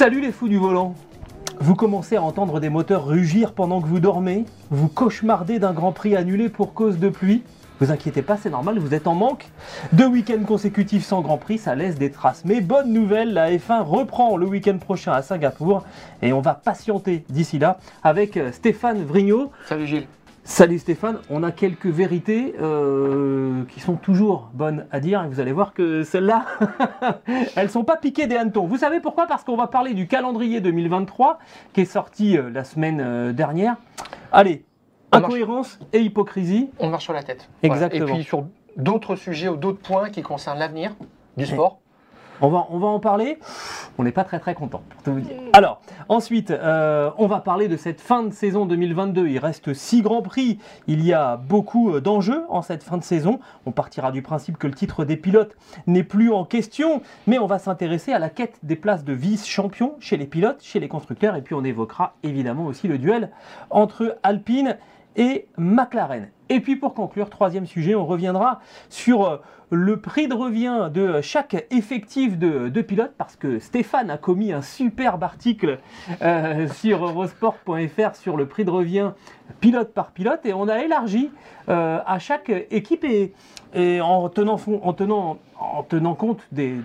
Salut les fous du volant Vous commencez à entendre des moteurs rugir pendant que vous dormez Vous cauchemardez d'un Grand Prix annulé pour cause de pluie vous inquiétez pas, c'est normal, vous êtes en manque. Deux week-ends consécutifs sans Grand Prix, ça laisse des traces. Mais bonne nouvelle, la F1 reprend le week-end prochain à Singapour et on va patienter d'ici là avec euh, Stéphane Vrignot. Salut Gilles. Salut Stéphane, on a quelques vérités euh, qui sont toujours bonnes à dire et vous allez voir que celles-là, elles sont pas piquées des hannetons. Vous savez pourquoi? Parce qu'on va parler du calendrier 2023 qui est sorti euh, la semaine dernière. Allez, Incohérence et hypocrisie. On marche sur la tête. Exactement. Et puis sur d'autres sujets ou d'autres points qui concernent l'avenir du sport. On va, on va en parler. On n'est pas très très content pour tout vous dire. Alors, ensuite, euh, on va parler de cette fin de saison 2022. Il reste six grands prix. Il y a beaucoup euh, d'enjeux en cette fin de saison. On partira du principe que le titre des pilotes n'est plus en question, mais on va s'intéresser à la quête des places de vice-champion chez les pilotes, chez les constructeurs, et puis on évoquera évidemment aussi le duel entre Alpine et McLaren. Et puis pour conclure, troisième sujet, on reviendra sur euh, le prix de revient de chaque effectif de, pilote, parce que Stéphane a commis un superbe article euh, sur eurosport.fr sur le prix de revient pilote par pilote, et on a élargi euh, à chaque équipe et, en, tenant, en, tenant, en tenant compte des,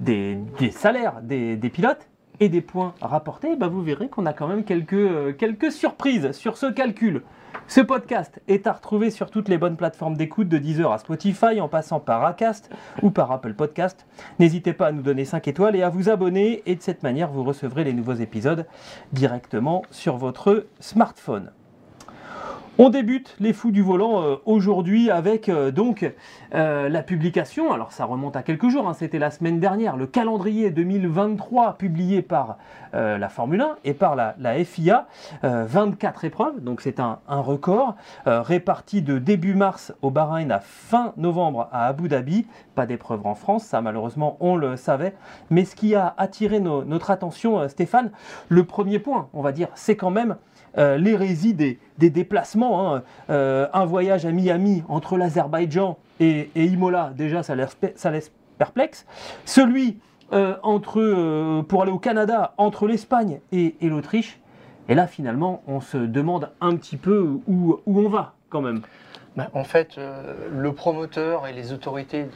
des, salaires des, pilotes et des points rapportés, bah vous verrez qu'on a quand même quelques, quelques surprises sur ce calcul. Ce podcast est à retrouver sur toutes les bonnes plateformes d'écoute de Deezer à Spotify en passant par Acast ou par Apple Podcast. N'hésitez pas à nous donner 5 étoiles et à vous abonner et de cette manière vous recevrez les nouveaux épisodes directement sur votre smartphone. On débute les fous du volant euh, aujourd'hui avec euh, donc euh, la publication, alors ça remonte à quelques jours, hein, c'était la semaine dernière, le calendrier 2023 publié par la Formule 1 et par la, FIA, 24 épreuves, donc c'est un, record, réparti de début mars au Bahreïn à fin novembre à Abu Dhabi, pas d'épreuves en France, ça malheureusement on le savait, mais ce qui a attiré notre attention Stéphane, le premier point on va dire, c'est quand même euh, l'hérésie des, déplacements. Hein. Euh, un voyage à Miami entre l'Azerbaïdjan et, Imola, déjà, ça laisse, ça laisse perplexe. Celui euh, entre, pour aller au Canada entre l'Espagne et, l'Autriche. Et là, finalement, on se demande un petit peu où, on va quand même. Ben, en fait, le promoteur et les autorités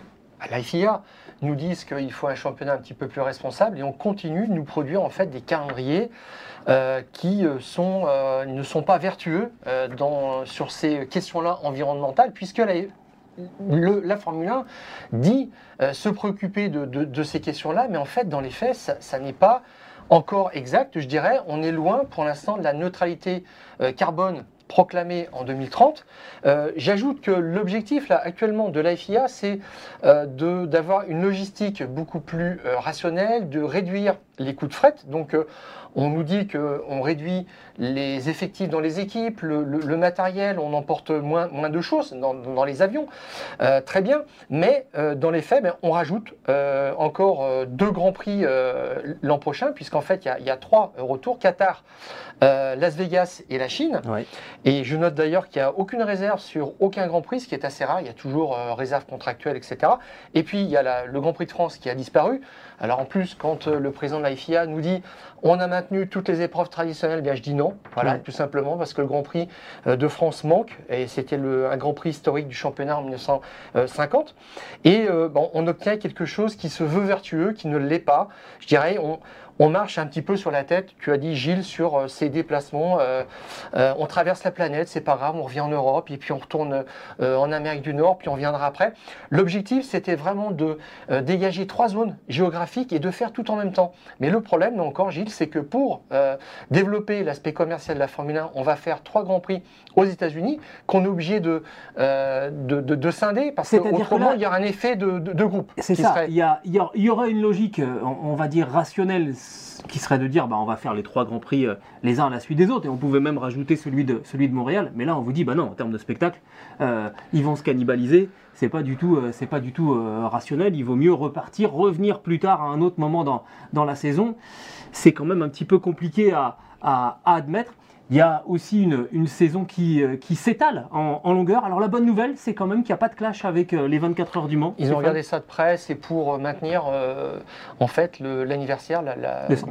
à l'IFIA nous disent qu'il faut un championnat un petit peu plus responsable et on continue de nous produire en fait des calendriers euh, qui euh, euh, ne sont pas vertueux sur ces questions-là environnementales, puisque la, Formule 1 dit se préoccuper de, de, ces questions-là, mais en fait, dans les faits, ça, ça n'est pas encore exact. Je dirais, on est loin pour l'instant de la neutralité carbone proclamé en 2030. Euh, j'ajoute que l'objectif actuellement de l'AFIA, c'est euh, d'avoir une logistique beaucoup plus euh, rationnelle, de réduire les coûts de fret. Donc on nous dit qu'on réduit les effectifs dans les équipes, le, matériel, on emporte moins, moins de choses dans, les avions. très bien, mais dans les faits, ben, on rajoute encore deux grands prix l'an prochain, puisqu'en fait, il y, y, a trois retours. Qatar, Las Vegas et la Chine. Et je note d'ailleurs qu'il n'y a aucune réserve sur aucun Grand Prix, ce qui est assez rare. Il y a toujours euh, réserve contractuelle, etc. Et puis, il y a le Grand Prix de France qui a disparu. Alors en plus, quand euh, le président de la FIA nous dit on a maintenu toutes les épreuves traditionnelles, bien je dis non. Voilà, tout simplement parce que le Grand Prix euh, de France manque. Et c'était un Grand Prix historique du championnat en 1950. Et bon, on obtient quelque chose qui se veut vertueux, qui ne l'est pas. Je dirais, on, on marche un petit peu sur la tête, tu as dit Gilles, sur ces déplacements. on traverse la planète, c'est pas grave, on revient en Europe, et puis on retourne en Amérique du Nord, puis on viendra après. L'objectif, c'était vraiment de dégager trois zones géographiques et de faire tout en même temps. Mais le problème, encore Gilles, c'est que pour développer l'aspect commercial de la Formule 1, on va faire trois grands prix aux États-Unis qu'on est obligé de, de, de, scinder parce qu'autrement, il y a un effet de, de groupe. C'est ça, il, y a, il, y aurait une logique, on, va dire, rationnelle qui serait de dire bah, on va faire les trois grands prix les uns à la suite des autres et on pouvait même rajouter celui de, celui de Montréal. Mais là, on vous dit bah non, en termes de spectacle, ils vont se cannibaliser. C'est pas du tout, c'est pas du tout rationnel. Il vaut mieux repartir, revenir plus tard à un autre moment dans, la saison. C'est quand même un petit peu compliqué à admettre. Il y a aussi une, une saison qui, euh, qui s'étale en, en, longueur. Alors la bonne nouvelle, c'est quand même qu'il n'y a pas de clash avec euh, les 24 heures du Mans. Ils ont regardé ça de près, c'est pour euh, maintenir en fait l'anniversaire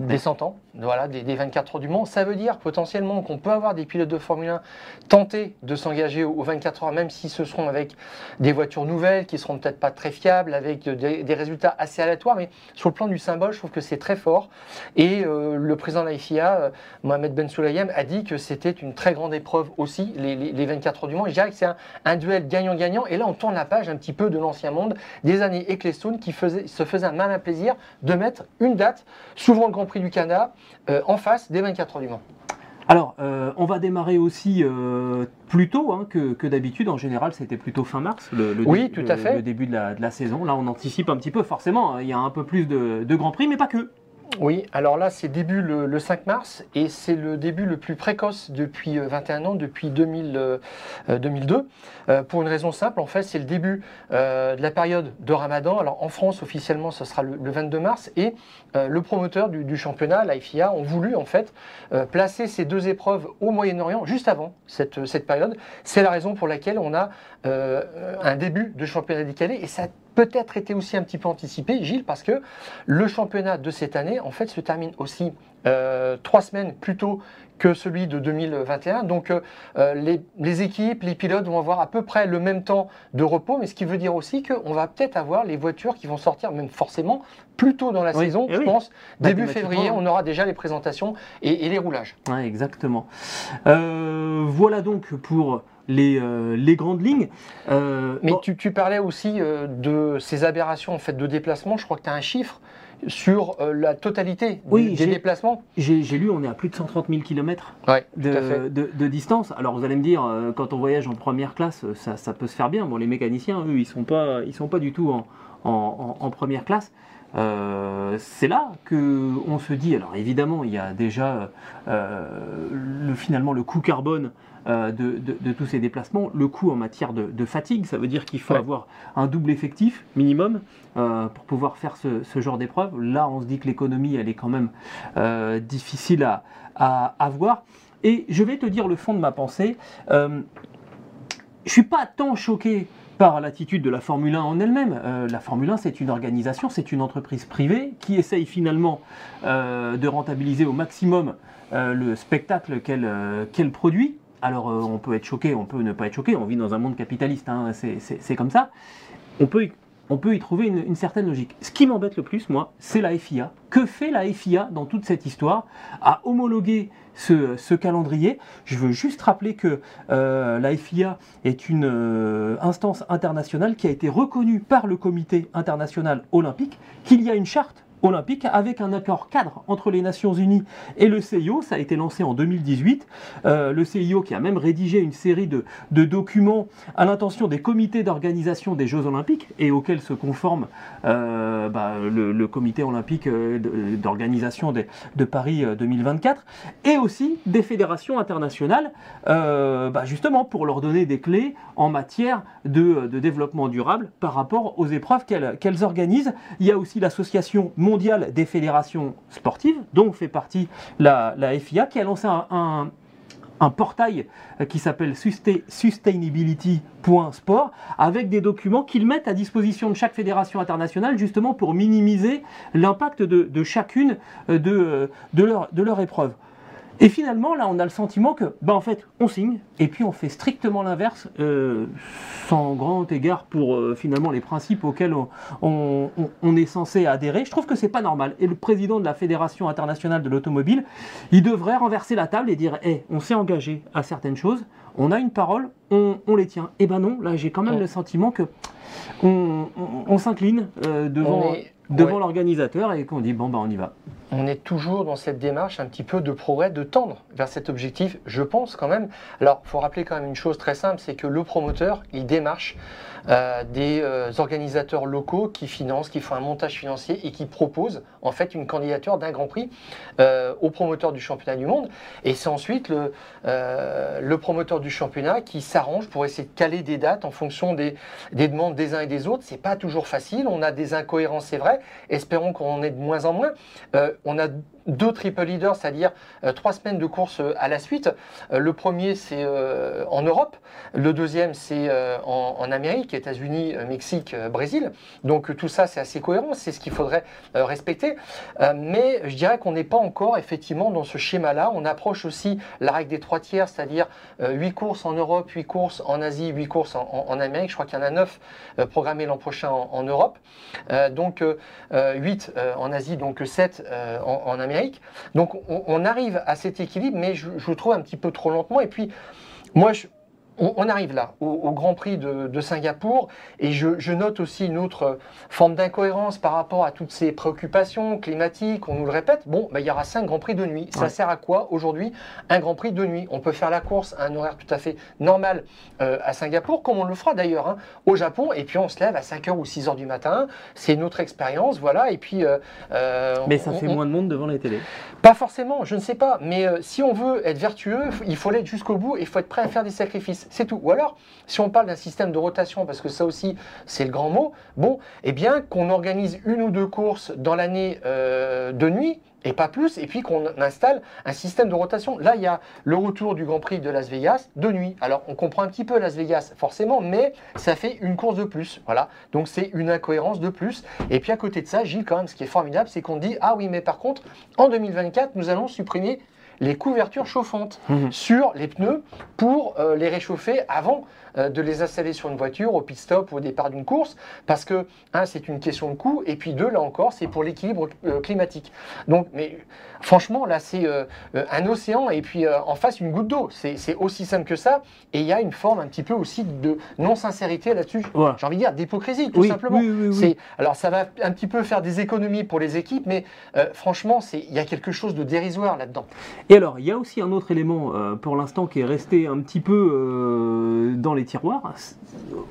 des 100 ans voilà, des, des, 24 heures du Mans. Ça veut dire potentiellement qu'on peut avoir des pilotes de Formule 1 tenter de s'engager aux 24 heures, même si ce seront avec des voitures nouvelles qui seront peut-être pas très fiables, avec des, résultats assez aléatoires. Mais sur le plan du symbole, je trouve que c'est très fort. Et le président de la FIA, Mohamed Ben Sulayem, a dit que c'était une très grande épreuve aussi, les, 24 heures du Mans. je dirais que c'est un, duel gagnant-gagnant. Et là, on tourne la page un petit peu de l'ancien monde, des années Ecclestone, qui faisait, se faisait un malin plaisir de mettre une date, souvent le Grand Prix du Canada, euh, en face des 24 heures du Mans. Alors, euh, on va démarrer aussi euh, plus tôt hein, que, d'habitude. En général, c'était plutôt fin mars, le, oui, tout à fait. le début de la, saison. Là, on anticipe un petit peu, forcément. Hein. il y a un peu plus de, de Grands Prix, mais pas que. Oui, alors là, c'est début le, 5 mars et c'est le début le plus précoce depuis 21 euh, ans, depuis 2000, 2002. Euh, euh, pour une raison simple, en fait, c'est le début de la période de Ramadan. Alors en France, officiellement, ce sera le, 22 mars et le promoteur du, championnat, la FIA, ont voulu en fait placer ces deux épreuves au Moyen-Orient juste avant cette, cette période. C'est la raison pour laquelle on a un début de championnat décalé et ça peut-être été aussi un petit peu anticipé, Gilles, parce que le championnat de cette année, en fait, se termine aussi euh, trois semaines plus tôt que celui de 2021. Donc euh, euh, les, équipes, les pilotes vont avoir à peu près le même temps de repos, mais ce qui veut dire aussi qu'on va peut-être avoir les voitures qui vont sortir, même forcément, plus tôt dans la saison, eh je pense. Bah, début février, on aura déjà les présentations et, les roulages. Ouais, exactement. voilà donc pour les, euh, les grandes lignes. Euh, Mais tu, tu, parlais aussi euh, de ces aberrations en fait, de déplacement. Je crois que tu as un chiffre sur la totalité des déplacements J'ai lu, on est à plus de 130 000 km de, de, distance. Alors vous allez me dire, quand on voyage en première classe, ça, ça, peut se faire bien. Bon, les mécaniciens, eux, ils ne sont, pas, ils sont pas du tout en, en, en première classe. c'est là que on se dit, alors évidemment, il y a déjà le, finalement le coût carbone euh, de, tous ces déplacements. Le coût en matière de, fatigue, ça veut dire qu'il faut avoir un double effectif minimum euh, pour pouvoir faire ce, genre d'épreuve. Là, on se dit que l'économie, elle est quand même euh, difficile à, à, voir. Et je vais te dire le fond de ma pensée. je suis pas tant choqué par l'attitude de la Formule 1 en elle-même. la Formule 1, c'est une organisation, c'est une entreprise privée qui essaye finalement de rentabiliser au maximum le spectacle qu'elle produit. Alors euh, on peut être choqué, on peut ne pas être choqué, on vit dans un monde capitaliste, hein, c'est comme ça. On peut, y, trouver une, certaine logique. Ce qui m'embête le plus, moi, c'est la FIA. Que fait la FIA dans toute cette histoire à homologuer ce, calendrier? Je veux juste rappeler que euh, la FIA est une euh, instance internationale qui a été reconnue par le Comité international olympique, qu'il y a une charte olympique avec un accord cadre entre les Nations Unies et le CIO. Ça a été lancé en 2018. Euh, le CIO qui a même rédigé une série de, documents à l'intention des comités d'organisation des Jeux Olympiques et auxquels se conforme euh, bah, le, comité olympique euh, d'organisation de, Paris 2024 et aussi des fédérations internationales bah, justement pour leur donner des clés en matière de, développement durable par rapport aux épreuves qu'elles organisent. Il y a aussi l'association des fédérations sportives, dont fait partie la, FIA, qui a lancé un, portail qui s'appelle sustainability.sport avec des documents qu'ils mettent à disposition de chaque fédération internationale justement pour minimiser l'impact de, chacune de, de, leur, de leur épreuve. Et finalement, là, on a le sentiment que, bah, en fait, on signe, et puis on fait strictement l'inverse, euh, sans grand égard pour euh, finalement les principes auxquels on, on- on- on est censé adhérer. Je trouve que c'est pas normal. Et le président de la Fédération internationale de l'automobile, il devrait renverser la table et dire, hé, on s'est engagé à certaines choses, on a une parole, on, on les tient. Et ben non, là, j'ai quand même Ouais. le sentiment que on, s'incline euh, devant, est- devant ouais. l'organisateur et qu'on dit, bon, bah, on y va. on est toujours dans cette démarche un petit peu de progrès, de tendre vers cet objectif, je pense quand même. Alors, il faut rappeler quand même une chose très simple, c'est que le promoteur, il démarche euh, des euh, organisateurs locaux qui financent, qui font un montage financier et qui proposent en fait une candidature d'un Grand Prix euh, au promoteur du championnat du monde. Et c'est ensuite le, promoteur du championnat qui s'arrange pour essayer de caler des dates en fonction des, des demandes des uns et des autres. C'est pas toujours facile. On a des incohérences, c'est vrai. Espérons qu'on en ait de moins en moins. Deux triple leaders, c'est-à-dire euh, trois semaines de course euh, à la suite. Euh, le premier, c'est en Europe. Le deuxième, c'est en, Amérique, États-Unis, Mexique, Brésil. Donc tout ça, c'est assez cohérent. C'est ce qu'il faudrait respecter. Mais je dirais qu'on n'est pas encore effectivement dans ce schéma-là. On approche aussi la règle des trois tiers, c'est-à-dire euh, huit courses en Europe, huit courses en Asie, huit courses en, Amérique. Je crois qu'il y en a neuf euh, programmées l'an prochain en, Europe. Donc euh, euh, 8 euh, en Asie, donc 7 euh, en, en Amérique. Donc on, arrive à cet équilibre, mais je, trouve un petit peu trop lentement. Et puis, moi, je- on, on arrive là, au, au Grand Prix de, de Singapour, et je, je note aussi une autre euh, forme d'incohérence par rapport à toutes ces préoccupations climatiques, on nous le répète. Bon, bah, il y aura 5 Grands Prix de nuit. Ça Ouais. sert à quoi aujourd'hui un Grand Prix de nuit? On peut faire la course à un horaire tout à fait normal euh, à Singapour, comme on le fera d'ailleurs hein, au Japon, et puis on se lève à 5h ou 6h du matin. C'est une autre expérience, voilà, et puis... euh, euh, Mais ça on- fait on- moins de monde devant les télés. pas forcément, je ne sais pas, mais si on veut être vertueux, il faut l'être jusqu'au bout et il faut être prêt à faire des sacrifices, c'est tout. Ou alors, si on parle d'un système de rotation, parce que ça aussi c'est le grand mot, bon, eh bien qu'on organise une ou deux courses dans l'année euh, de nuit, et pas plus, et puis qu'on installe un système de rotation. Là, il y a le retour du Grand Prix de Las Vegas de nuit. Alors, on comprend un petit peu Las Vegas, forcément, mais ça fait une course de plus. Voilà. Donc, c'est une incohérence de plus. Et puis, à côté de ça, Gilles, quand même, ce qui est formidable, c'est qu'on dit Ah oui, mais par contre, en 2024, nous allons supprimer les couvertures chauffantes Mhm. sur les pneus pour euh, les réchauffer avant euh, de les installer sur une voiture au pit stop ou au départ d'une course parce que un c'est une question de coût et puis deux là encore c'est pour l'équilibre euh, climatique. Donc mais franchement là c'est euh, un océan et puis en face une goutte d'eau. C'est aussi simple que ça et il y a une forme un petit peu aussi de non sincérité là-dessus j'ai envie de dire d'hypocrisie tout Oui, simplement. oui, oui, oui. c'est alors ça va un petit peu faire des économies pour les équipes mais franchement c'est il y a quelque chose de dérisoire là-dedans. Et alors, il y a aussi un autre élément pour l'instant qui est resté un petit peu dans les tiroirs.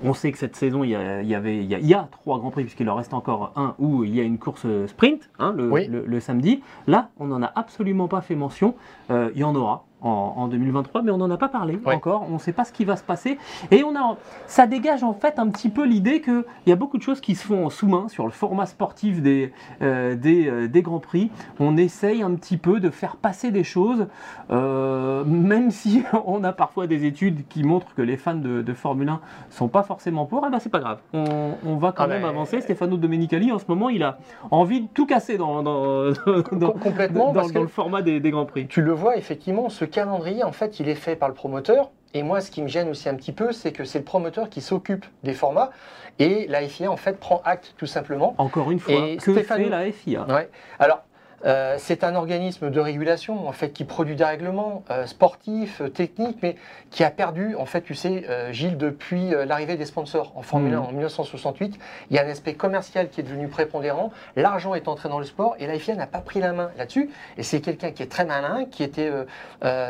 On sait que cette saison, il y, a, il y avait, il y a, il y a trois grands prix puisqu'il en reste encore un où il y a une course sprint hein, le, Oui. le- le samedi. Là, on n'en a absolument pas fait mention. Euh, il y en aura. En, en 2023, mais on n'en a pas parlé Ouais. encore. On ne sait pas ce qui va se passer. Et on a, ça dégage en fait un petit peu l'idée qu'il y a beaucoup de choses qui se font en sous-main sur le format sportif des, euh, des, euh, des grands prix. On essaye un petit peu de faire passer des choses, euh, même si on a parfois des études qui montrent que les fans de, de Formule 1 sont pas forcément pour, eh ben c'est pas grave. On, on va quand Ah même ben, avancer. Stefano Domenicali, en ce moment, il a envie de tout casser dans, dans, dans, Com- complètement dans- parce dans que le format des, des grands prix. Tu le vois effectivement, ce calendrier, en fait, il est fait par le promoteur. Et moi, ce qui me gêne aussi un petit peu, c'est que c'est le promoteur qui s'occupe des formats et la FIA, en fait, prend acte tout simplement. Encore une fois, Et que Stéphano- fait la FIA Ouais. Alors, euh, c'est un organisme de régulation en fait qui produit des règlements euh, sportifs, euh, techniques, mais qui a perdu en fait, tu sais, Gilles, depuis l'arrivée des sponsors en Formule 1 Mhm. en 1968, il y a un aspect commercial qui est devenu prépondérant. L'argent est entré dans le sport et la FIA n'a pas pris la main là-dessus. Et c'est quelqu'un qui est très malin, qui était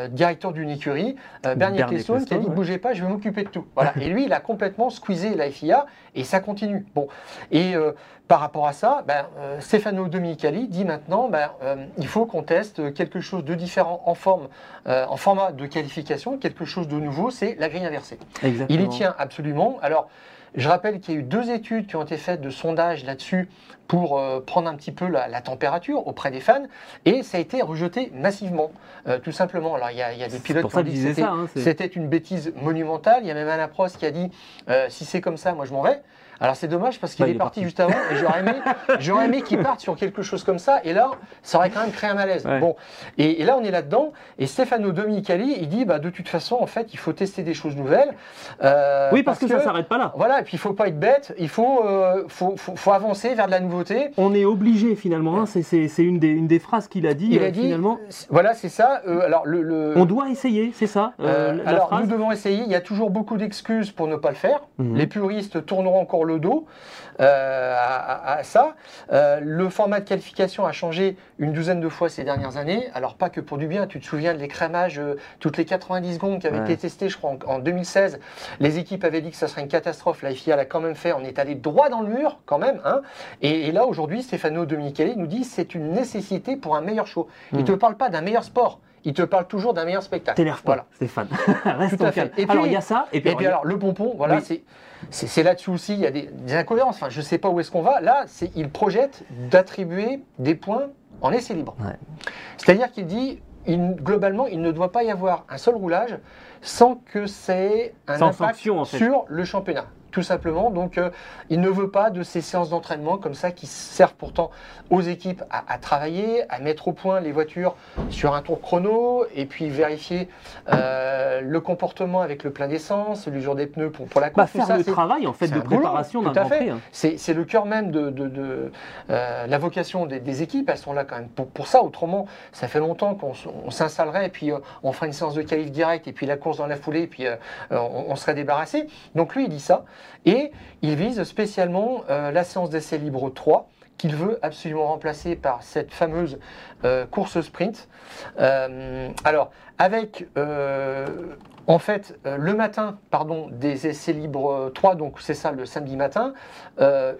directeur d'une écurie, Bernier Clestone, qui a dit ouais. bougez pas, je vais m'occuper de tout. Voilà. et lui, il a complètement squeezé la FIA et ça continue. Bon. Et par rapport à ça, ben, euh, Stefano Dominicali dit maintenant ben, euh, il faut qu'on teste quelque chose de différent en, forme, euh, en format de qualification, quelque chose de nouveau, c'est la grille inversée. Exactement. Il y tient absolument. Alors, je rappelle qu'il y a eu deux études qui ont été faites de sondage là-dessus pour euh, prendre un petit peu la, la température auprès des fans, et ça a été rejeté massivement, tout simplement. Alors, il y a, il y a des pilotes qui ont dit que c'était hein, c'était une bêtise monumentale. Il y a même Alain Prost qui a dit si c'est comme ça, moi je m'en vais. Alors c'est dommage parce qu'il Bah, est, parti parti. juste avant et j'aurais aimé, j'aurais aimé qu'il parte sur quelque chose comme ça. Et là, ça aurait quand même créé un malaise. Ouais. Bon, et, et là on est là-dedans. Et Stefano Dominicali, il dit, bah de toute façon, en fait, il faut tester des choses nouvelles. Euh, oui, parce, que, ça s'arrête pas là. Voilà, et puis il faut pas être bête. Il faut, euh, faut, faut, faut avancer vers de la nouveauté. On est obligé finalement, hein, c'est- une des, une des phrases qu'il a dit Il euh, a dit, finalement. voilà, c'est ça. Euh, alors le, le- On doit essayer, c'est ça euh, Euh, la alors, phrase? nous devons essayer. Il y a toujours beaucoup d'excuses pour ne pas le faire. Mhm. Les puristes tourneront encore le dos euh, à, à- à ça. Euh, le format de qualification a changé une douzaine de fois ces dernières années. Alors, pas que pour du bien. Tu te souviens de l'écrémage euh, toutes les 90 secondes qui avait Ouais. été testé, je crois, en, en 2016. Les équipes avaient dit que ça serait une catastrophe. La FIA l'a quand même fait. On est allé droit dans le mur, quand même. hein. Et, et là, aujourd'hui, Stefano Dominicali nous dit c'est une nécessité pour un meilleur show. Il ne Mhm. te parle pas d'un meilleur sport. Il te parle toujours d'un meilleur spectacle. T'énerve pas, Voilà. Stéphane. Reste Tout à fait. Et puis- alors il y a ça, et puis, Et puis alors, le pompon, voilà, Oui. c'est- c'est là-dessus aussi, il y a des, des incohérences. Enfin, je ne sais pas où est-ce qu'on va. Là, c'est- il projette d'attribuer des points en essai libre. Ouais. C'est-à-dire qu'il dit, il- globalement, il ne doit pas y avoir un seul roulage sans que c'est un Sans impact sanction, en fait. sur le championnat. Tout simplement, donc euh, il ne veut pas de ces séances d'entraînement comme ça qui servent pourtant aux équipes à, à travailler, à mettre au point les voitures sur un tour chrono et puis vérifier euh, le comportement avec le plein d'essence, l'usure des pneus pour, pour la bah, course. tout faire ça, le travail en fait de préparation d'un tout à Grand fait. Prix. hein. c'est le cœur même de, de- de, euh, la vocation des, des équipes. Elles sont là quand même pour, pour ça. Autrement, ça fait longtemps qu'on s'installerait et puis on ferait une séance de qualif direct et puis la course dans la foulée et puis on, on serait débarrassé. Donc lui, il dit ça. Et il vise spécialement euh, la séance d'essai libre 3 qu'il veut absolument remplacer par cette fameuse euh, course sprint. Euh, alors, avec en fait le matin, pardon, des essais libres 3, donc c'est ça le samedi matin,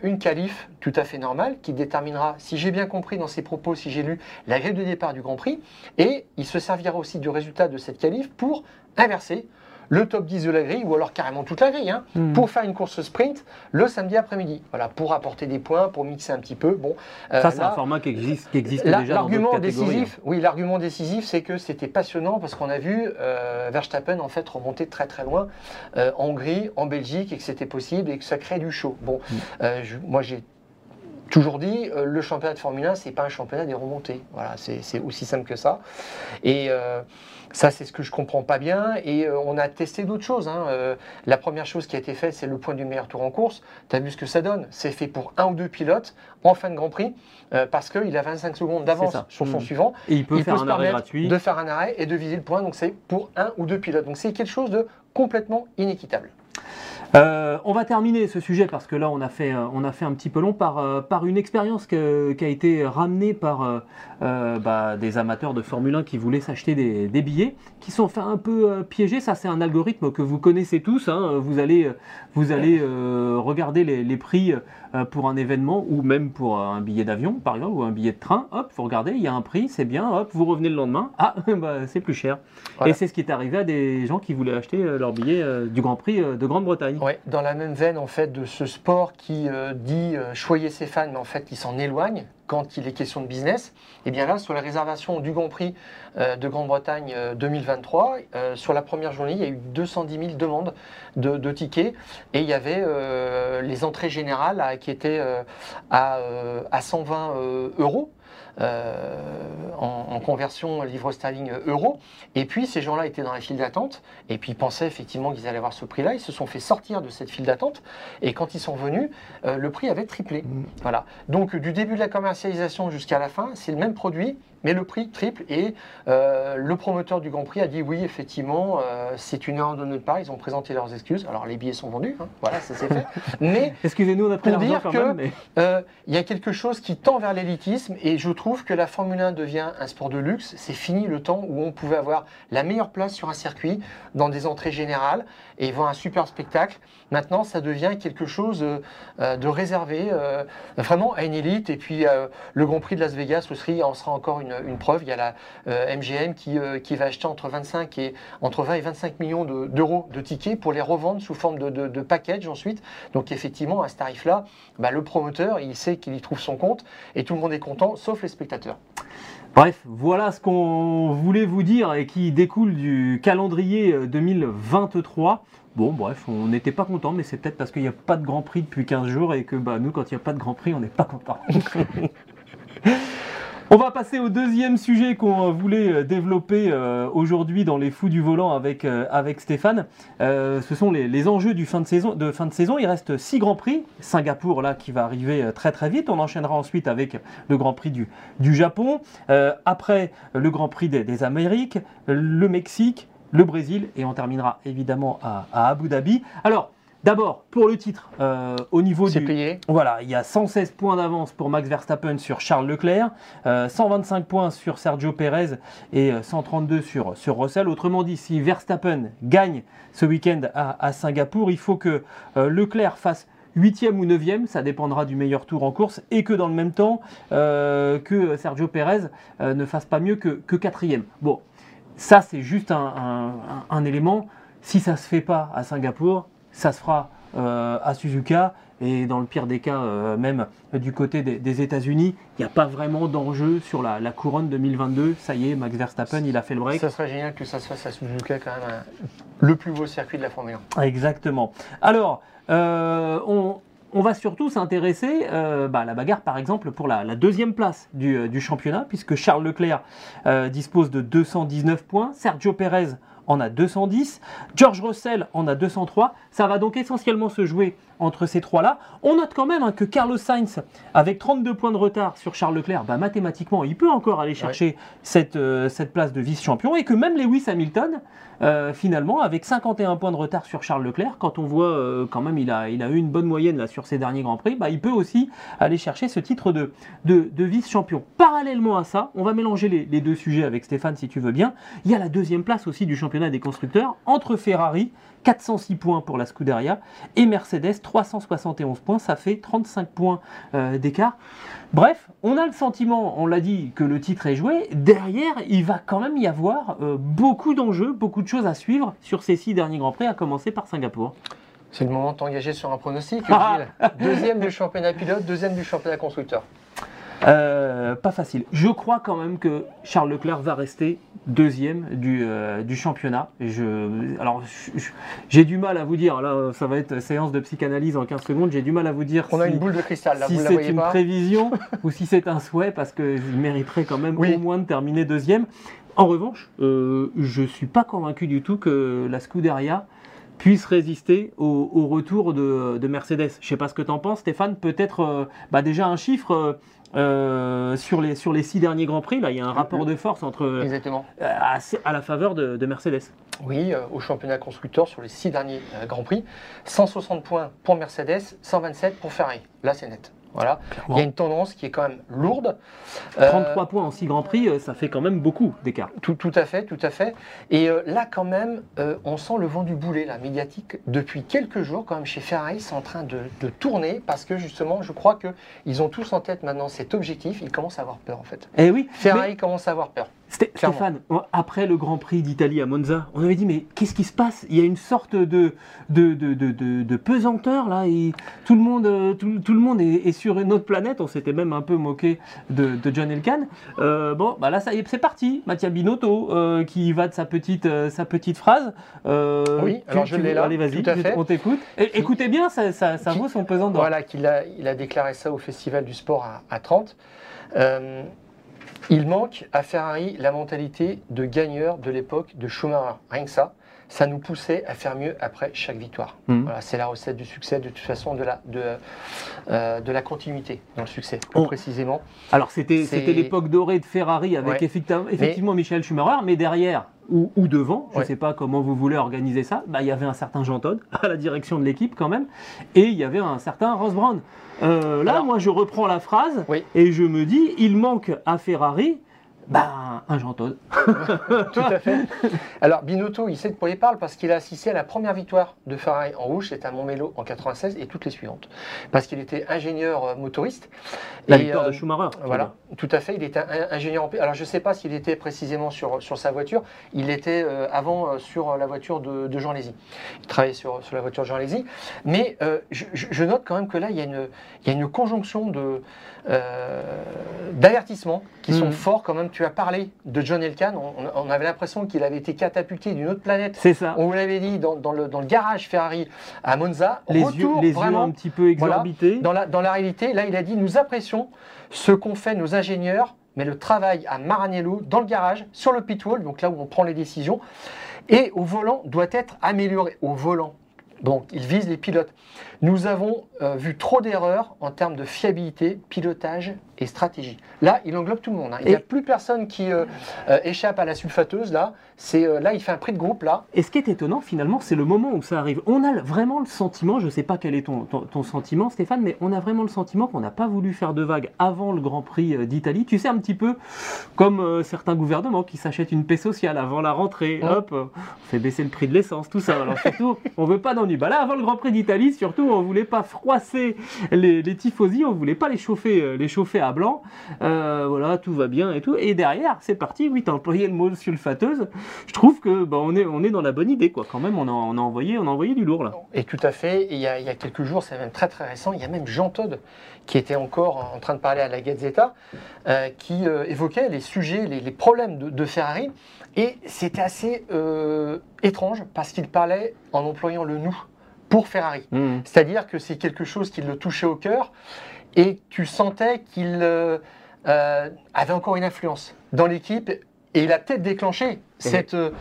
une qualif tout à fait normale qui déterminera, si j'ai bien compris dans ses propos, si j'ai lu, la grille de départ du Grand Prix, et il se servira aussi du résultat de cette qualif pour inverser le top 10 de la grille, ou alors carrément toute la grille, hein, Mhm. pour faire une course sprint le samedi après-midi. Voilà, pour apporter des points, pour mixer un petit peu. Bon, euh, Ça, c'est un format qui existe, qui existe la- déjà L'argument hein. décisif, oui, l'argument décisif, c'est que c'était passionnant parce qu'on a vu euh, Verstappen en fait remonter très très loin euh, en Hongrie, en Belgique, et que c'était possible et que ça crée du show. Bon, Mm. euh, je- moi j'ai toujours dit, euh, le championnat de Formule 1, c'est pas un championnat des remontées. Voilà, c'est aussi simple que ça. Et euh, ça, c'est ce que je comprends pas bien. Et euh, on a testé d'autres choses. hein. Euh, la première chose qui a été faite, c'est le point du meilleur tour en course. Tu as vu ce que ça donne? C'est fait pour un ou deux pilotes en fin de Grand Prix euh, parce qu'il a 25 secondes d'avance sur son Mm. suivant. Et il peut il faire peut un arrêt gratuit. de faire un arrêt et de viser le point. Donc c'est pour un ou deux pilotes. Donc c'est quelque chose de complètement inéquitable. Euh, on va terminer ce sujet parce que là on a fait, euh, on a fait un petit peu long par, euh, par une expérience qui a été ramenée par euh, bah, des amateurs de Formule 1 qui voulaient s'acheter des, des billets, qui sont fait un peu euh, piéger. Ça c'est un algorithme que vous connaissez tous. hein. Vous allez, vous allez regarder les, les prix pour un événement ou même pour un billet d'avion par exemple ou un billet de train. Hop, vous regardez, il y a un prix, c'est bien. Hop, vous revenez le lendemain. Ah, bah, c'est plus cher. Voilà. Et c'est ce qui est arrivé à des gens qui voulaient acheter leur billet du Grand Prix de Grande-Bretagne. Ouais, dans la même veine en fait de ce sport qui euh, dit euh, choyer ses fans, mais en fait qui s'en éloigne quand il est question de business. Et bien là, sur la réservation du Grand Prix euh, de Grande-Bretagne euh, 2023, euh, sur la première journée, il y a eu 210 000 demandes de, tickets et il y avait les entrées générales qui étaient à, euh, à 120 euh, euros. Euh, en, en conversion livre sterling euh, euro. Et puis ces gens-là étaient dans la file d'attente et puis ils pensaient effectivement qu'ils allaient avoir ce prix-là. Ils se sont fait sortir de cette file d'attente et quand ils sont venus, euh, le prix avait triplé. Mm. Voilà. Donc du début de la commercialisation jusqu'à la fin, c'est le même produit, mais le prix triple. Et euh, le promoteur du Grand Prix a dit oui, effectivement, euh, c'est une erreur de notre part. Ils ont présenté leurs excuses. Alors les billets sont vendus, hein. voilà, ça s'est fait. Mais Excusez-nous, on a pris Pour dire quand que- mais- euh, il y a quelque chose qui tend vers l'élitisme et je trouve que la Formule 1 devient un sport de luxe. C'est fini le temps où on pouvait avoir la meilleure place sur un circuit dans des entrées générales et voir un super spectacle. Maintenant, ça devient quelque chose euh, euh, de réservé euh, vraiment à une élite. Et puis le Grand Prix de Las Vegas aussi en sera encore une, preuve. Il y a la MGM qui, qui va acheter entre 25 et entre 20 et 25 millions de- d'euros de, tickets pour les revendre sous forme de, package ensuite. Donc effectivement, à ce tarif-là, bah, le promoteur, il sait qu'il y trouve son compte et tout le monde est content, sauf les spectateurs. Bref, voilà ce qu'on voulait vous dire et qui découle du calendrier euh, 2023. Bon, bref, on n'était pas content, mais c'est peut-être parce qu'il n'y a pas de Grand Prix depuis 15 jours et que bah, nous, quand il n'y a pas de Grand Prix, on n'est pas content. On va passer au deuxième sujet qu'on voulait euh, développer euh, aujourd'hui dans les fous du volant avec, euh, avec Stéphane. ce sont les, enjeux du fin de, saison, de fin de saison. Il reste six grands prix. Singapour là qui va arriver très très vite. On enchaînera ensuite avec le Grand Prix du, du Japon. après le Grand Prix des, Amériques, le Mexique, le Brésil et on terminera évidemment à, à Abu Dhabi. Alors D'abord, pour le titre, euh, au niveau du. payé. Voilà, il y a 116 points d'avance pour Max Verstappen sur Charles Leclerc, 125 euh, points sur Sergio Perez et 132 euh, sur, sur Russell. Autrement dit, si Verstappen gagne ce week-end à, Singapour, il faut que Leclerc fasse 8e ou 9e, ça dépendra du meilleur tour en course, et que dans le même temps, que Sergio Perez ne fasse pas mieux que, que 4e. Bon, ça c'est juste un, un élément. Si ça ne se fait pas à Singapour, ça se fera euh, à Suzuka et dans le pire des cas, euh, même du côté des, États-Unis, il n'y a pas vraiment d'enjeu sur la, couronne 2022. Ça y est, Max Verstappen, il a fait le break. Ça serait génial que ça se fasse à Suzuka, quand même, le plus beau circuit de la Formule 1. Exactement. Alors, euh, on, va surtout s'intéresser bah, à la bagarre, par exemple, pour la, deuxième place du, du, championnat, puisque Charles Leclerc dispose de 219 points, Sergio Perez en a 210, George Russell en a 203. Ça va donc essentiellement se jouer entre ces trois-là. On note quand même hein, que Carlos Sainz, avec 32 points de retard sur Charles Leclerc, bah, mathématiquement, il peut encore aller chercher cette, euh, cette, place de vice-champion et que même Lewis Hamilton, euh, finalement, avec 51 points de retard sur Charles Leclerc, quand on voit euh, quand même il a, il a eu une bonne moyenne là, sur ses derniers Grands Prix, bah, il peut aussi aller chercher ce titre de, de, vice-champion. Parallèlement à ça, on va mélanger les, les deux sujets avec Stéphane si tu veux bien. Il y a la deuxième place aussi du championnat des constructeurs entre Ferrari 406 points pour la Scuderia et Mercedes 371 points, ça fait 35 points euh, d'écart. Bref, on a le sentiment, on l'a dit, que le titre est joué. Derrière, il va quand même y avoir euh, beaucoup d'enjeux, beaucoup de choses à suivre sur ces six derniers Grands Prix, à commencer par Singapour. C'est le moment de t'engager sur un pronostic. deuxième du championnat pilote, deuxième du championnat constructeur. Euh, pas facile. Je crois quand même que Charles Leclerc va rester deuxième du, euh, du championnat. Je, alors, j'ai du mal à vous dire, là, ça va être séance de psychanalyse en 15 secondes, j'ai du mal à vous dire On si, a une boule de cristal, si c'est une prévision ou si c'est un souhait, parce qu'il mériterait quand même au moins de terminer deuxième. En revanche, euh, je ne suis pas convaincu du tout que la Scuderia puisse résister au, retour de, Mercedes. Je ne sais pas ce que tu en penses, Stéphane. Peut-être bah déjà un chiffre. Euh, sur, les, sur les six derniers Grands Prix, là, il y a un rapport de force entre, Exactement. Euh, à, la faveur de, Mercedes. Oui, euh, au championnat constructeur, sur les six derniers Grands Prix, 160 points pour Mercedes, 127 pour Ferrari. Là, c'est net. Voilà. Il y a une tendance qui est quand même lourde. 33 euh, points en 6 Grands Prix, euh, ça fait quand même beaucoup d'écart. Tout, tout, à fait, tout à fait. Et euh, là, quand même, on sent le vent du boulet, la médiatique. Depuis quelques jours, quand même, chez Ferrari, c'est en train de, tourner parce que justement, je crois qu'ils ont tous en tête maintenant cet objectif. Ils commencent à avoir peur, en fait. Eh oui. Ferrari commence à avoir peur. Stéphane, après le Grand Prix d'Italie à Monza, on avait dit mais qu'est-ce qui se passe? Il y a une sorte de, de, de, de, pesanteur là, et tout le monde, euh, tout, le monde est, sur une autre planète. On s'était même un peu moqué de, John Elkan. Euh, bon, bah là ça y est, c'est parti. Mattia Binotto euh, qui va de sa petite, sa petite phrase. oui, alors je l'ai là. Allez, vas-y, on t'écoute. Écoutez bien, ça, ça, vaut son pesant d'or. Voilà, qu'il a, il a déclaré ça au Festival du Sport à, à 30. Il manque à Ferrari la mentalité de gagneur de l'époque de Schumacher. Rien que ça, ça nous poussait à faire mieux après chaque victoire. Hmm. Voilà, c'est la recette du succès, de toute façon, de la, de, euh, de la continuité dans le succès, plus précisément. Alors, c'était l'époque dorée de Ferrari avec effectivement, Michel Schumacher, mais derrière, ou, devant, je ne sais pas comment vous voulez organiser ça, bah, il y avait un certain Jean Todt à la direction de l'équipe quand même, et il y avait un certain Ross Brown. Euh, là, moi, je reprends la phrase et je me dis, il manque à Ferrari bah, un Jean Todt. Tout à fait. Alors, Binotto, il sait de quoi il parle parce qu'il a assisté à la première victoire de Ferrari en rouge, c'était à Montmelo en 96 et toutes les suivantes. Parce qu'il était ingénieur euh, motoriste. La victoire de euh, Schumacher. Voilà, tout à fait. Il était ingénieur en... Alors, je ne sais pas s'il était précisément sur, sur sa voiture. Il était euh, avant sur la voiture de, Jean Lézy. Il travaillait sur, sur la voiture de Jean Lézy. Mais je, note quand même que là, il y a une, il y a une conjonction d'avertissements qui sont hmm. forts quand même tu as parlé de John Elkann, on, on avait l'impression qu'il avait été catapulté d'une autre planète. C'est ça. On vous l'avait dit dans, dans le, dans le garage Ferrari à Monza. Les Retour yeux, les yeux vraiment un petit peu voilà, exorbités. dans la, dans la réalité, là, il a dit nous apprécions ce qu'ont fait nos ingénieurs, mais le travail à Maranello, dans le garage, sur le pit wall, donc là où on prend les décisions, et au volant doit être amélioré. Au volant. Donc, il vise les pilotes. Nous avons euh, vu trop d'erreurs en termes de fiabilité, pilotage et stratégie. Là, il englobe tout le monde. hein. Il n'y a plus personne qui euh, euh, échappe à la sulfateuse. Là, c'est là, il fait un prix de groupe là. Et ce qui est étonnant, finalement, c'est le moment où ça arrive. On a vraiment le sentiment, je ne sais pas quel est ton, ton- ton sentiment, Stéphane, mais on a vraiment le sentiment qu'on n'a pas voulu faire de vagues avant le Grand Prix d'Italie. Tu sais, un petit peu comme certains gouvernements qui s'achètent une paix sociale avant la rentrée. Ouais. Hop, on fait baisser le prix de l'essence, tout ça. Alors surtout, on veut pas d'ennui. Bah là, avant le Grand Prix d'Italie, surtout, on voulait pas froisser les, les tifosi, on voulait pas les chauffer, euh, les chauffer à blanc. Euh, voilà, tout va bien et tout. Et derrière, c'est parti. Oui, t'as employé le mot sulfateuse. Je trouve que bah, on est, dans la bonne idée. Quand même, on a, envoyé, du lourd là. Et tout à fait. Il, y a, quelques jours, c'est même très très récent, il y a même Jean Todt qui était encore en train de parler à la Gazzetta, euh, qui évoquait les sujets, les, problèmes de, Ferrari. Et c'était assez étrange parce qu'il parlait en employant le nous pour Ferrari. Mmh. C'est-à-dire que c'est quelque chose qui le touchait au cœur et tu sentais qu'il euh, euh, avait encore une influence dans l'équipe et il a peut-être déclenché cette, euh,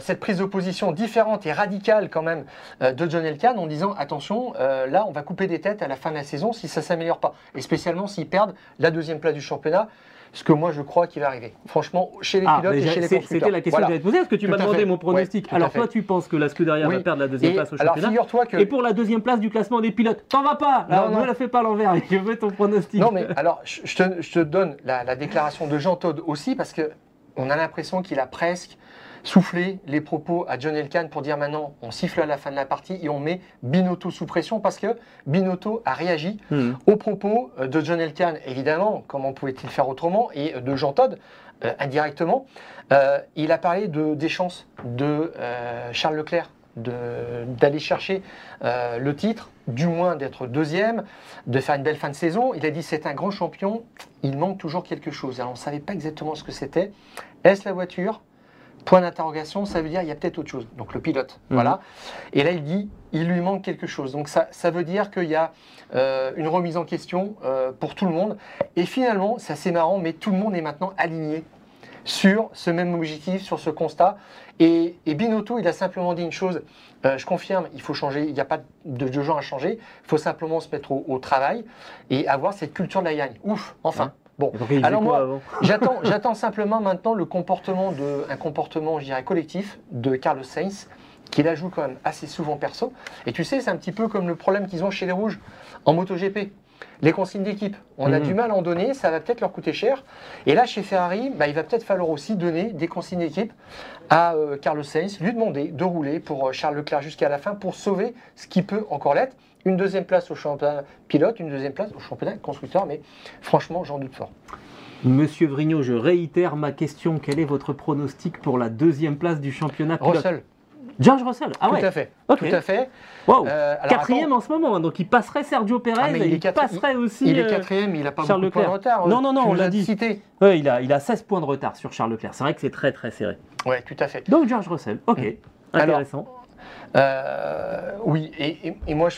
cette prise de position différente et radicale quand même euh, de John Elkann en disant attention, euh, là on va couper des têtes à la fin de la saison si ça s'améliore pas et spécialement s'ils perdent la deuxième place du championnat. Ce que moi je crois qu'il va arriver. Franchement, chez les Ah, pilotes et chez les constructeurs. c'était la question Voilà. que j'allais te poser, parce que tu Tout m'as demandé fait. mon pronostic. Ouais, Alors toi, tu penses que la Scuderia va perdre la deuxième Et place au alors championnat figure-toi que Et pour la deuxième place du classement des pilotes, t'en vas pas Non, Ne la fais pas à l'envers, je veux ton pronostic. Non, mais alors, je te, je te donne la, la déclaration de Jean Todt aussi, parce que on a l'impression qu'il a presque soufflé les propos à John Elkann pour dire maintenant, on siffle à la fin de la partie et on met Binotto sous pression, parce que Binotto a réagi Hmm. aux propos euh, de John Elkann, évidemment, comment pouvait-il faire autrement, et de Jean Todt, euh, indirectement. Euh, il a parlé de, des chances de euh, Charles Leclerc d'aller chercher euh, le titre, du moins d'être deuxième, de faire une belle fin de saison. Il a dit c'est un grand champion, il manque toujours quelque chose. Alors on ne savait pas exactement ce que c'était. Est-ce la voiture Point d'interrogation, ça veut dire il y a peut-être autre chose. Donc le pilote, Mhm. voilà. Et là il dit il lui manque quelque chose. Donc ça, ça veut dire qu'il y a euh, une remise en question euh, pour tout le monde. Et finalement, c'est assez marrant, mais tout le monde est maintenant aligné sur ce même objectif, sur ce constat. Et, et Binotto, il a simplement dit une chose, euh, je confirme, il faut changer, il n'y a pas de, de gens à changer, il faut simplement se mettre au, au travail et avoir cette culture de la gagne. Ouf, enfin. Bon, Alors moi, j'attends simplement maintenant le comportement de, un comportement, je dirais, collectif de Carlos Sainz, qui la joue quand même assez souvent perso. Et tu sais, c'est un petit peu comme le problème qu'ils ont chez les Rouges en MotoGP. Les consignes d'équipe, on a Mhm. du mal à en donner, ça va peut-être leur coûter cher. Et là, chez Ferrari, bah, il va peut-être falloir aussi donner des consignes d'équipe à euh, Carlos Sainz, lui demander de rouler pour euh, Charles Leclerc jusqu'à la fin pour sauver ce qui peut encore l'être. Une deuxième place au championnat pilote, une deuxième place au championnat constructeur, mais franchement, j'en doute fort. Monsieur Vrignot, je réitère ma question. Quel est votre pronostic pour la deuxième place du championnat pilote? Russell, George Russell. Ah tout ouais. à fait. Tout à fait. Wow. Euh, alors, Quatrième attends, en ce moment, hein, donc il passerait Sergio Perez Ah, mais et il il quatre- passerait aussi. il est euh, quatrième, il n'a pas Charles beaucoup de points de retard. Non, non, non, Tu on l'a dit. Cité. ouais, il, a, il a 16 points de retard sur Charles Leclerc. C'est vrai que c'est très très serré. Ouais, tout à fait. Donc George Russell, ok. Alors, Intéressant. Euh, oui, et, moi,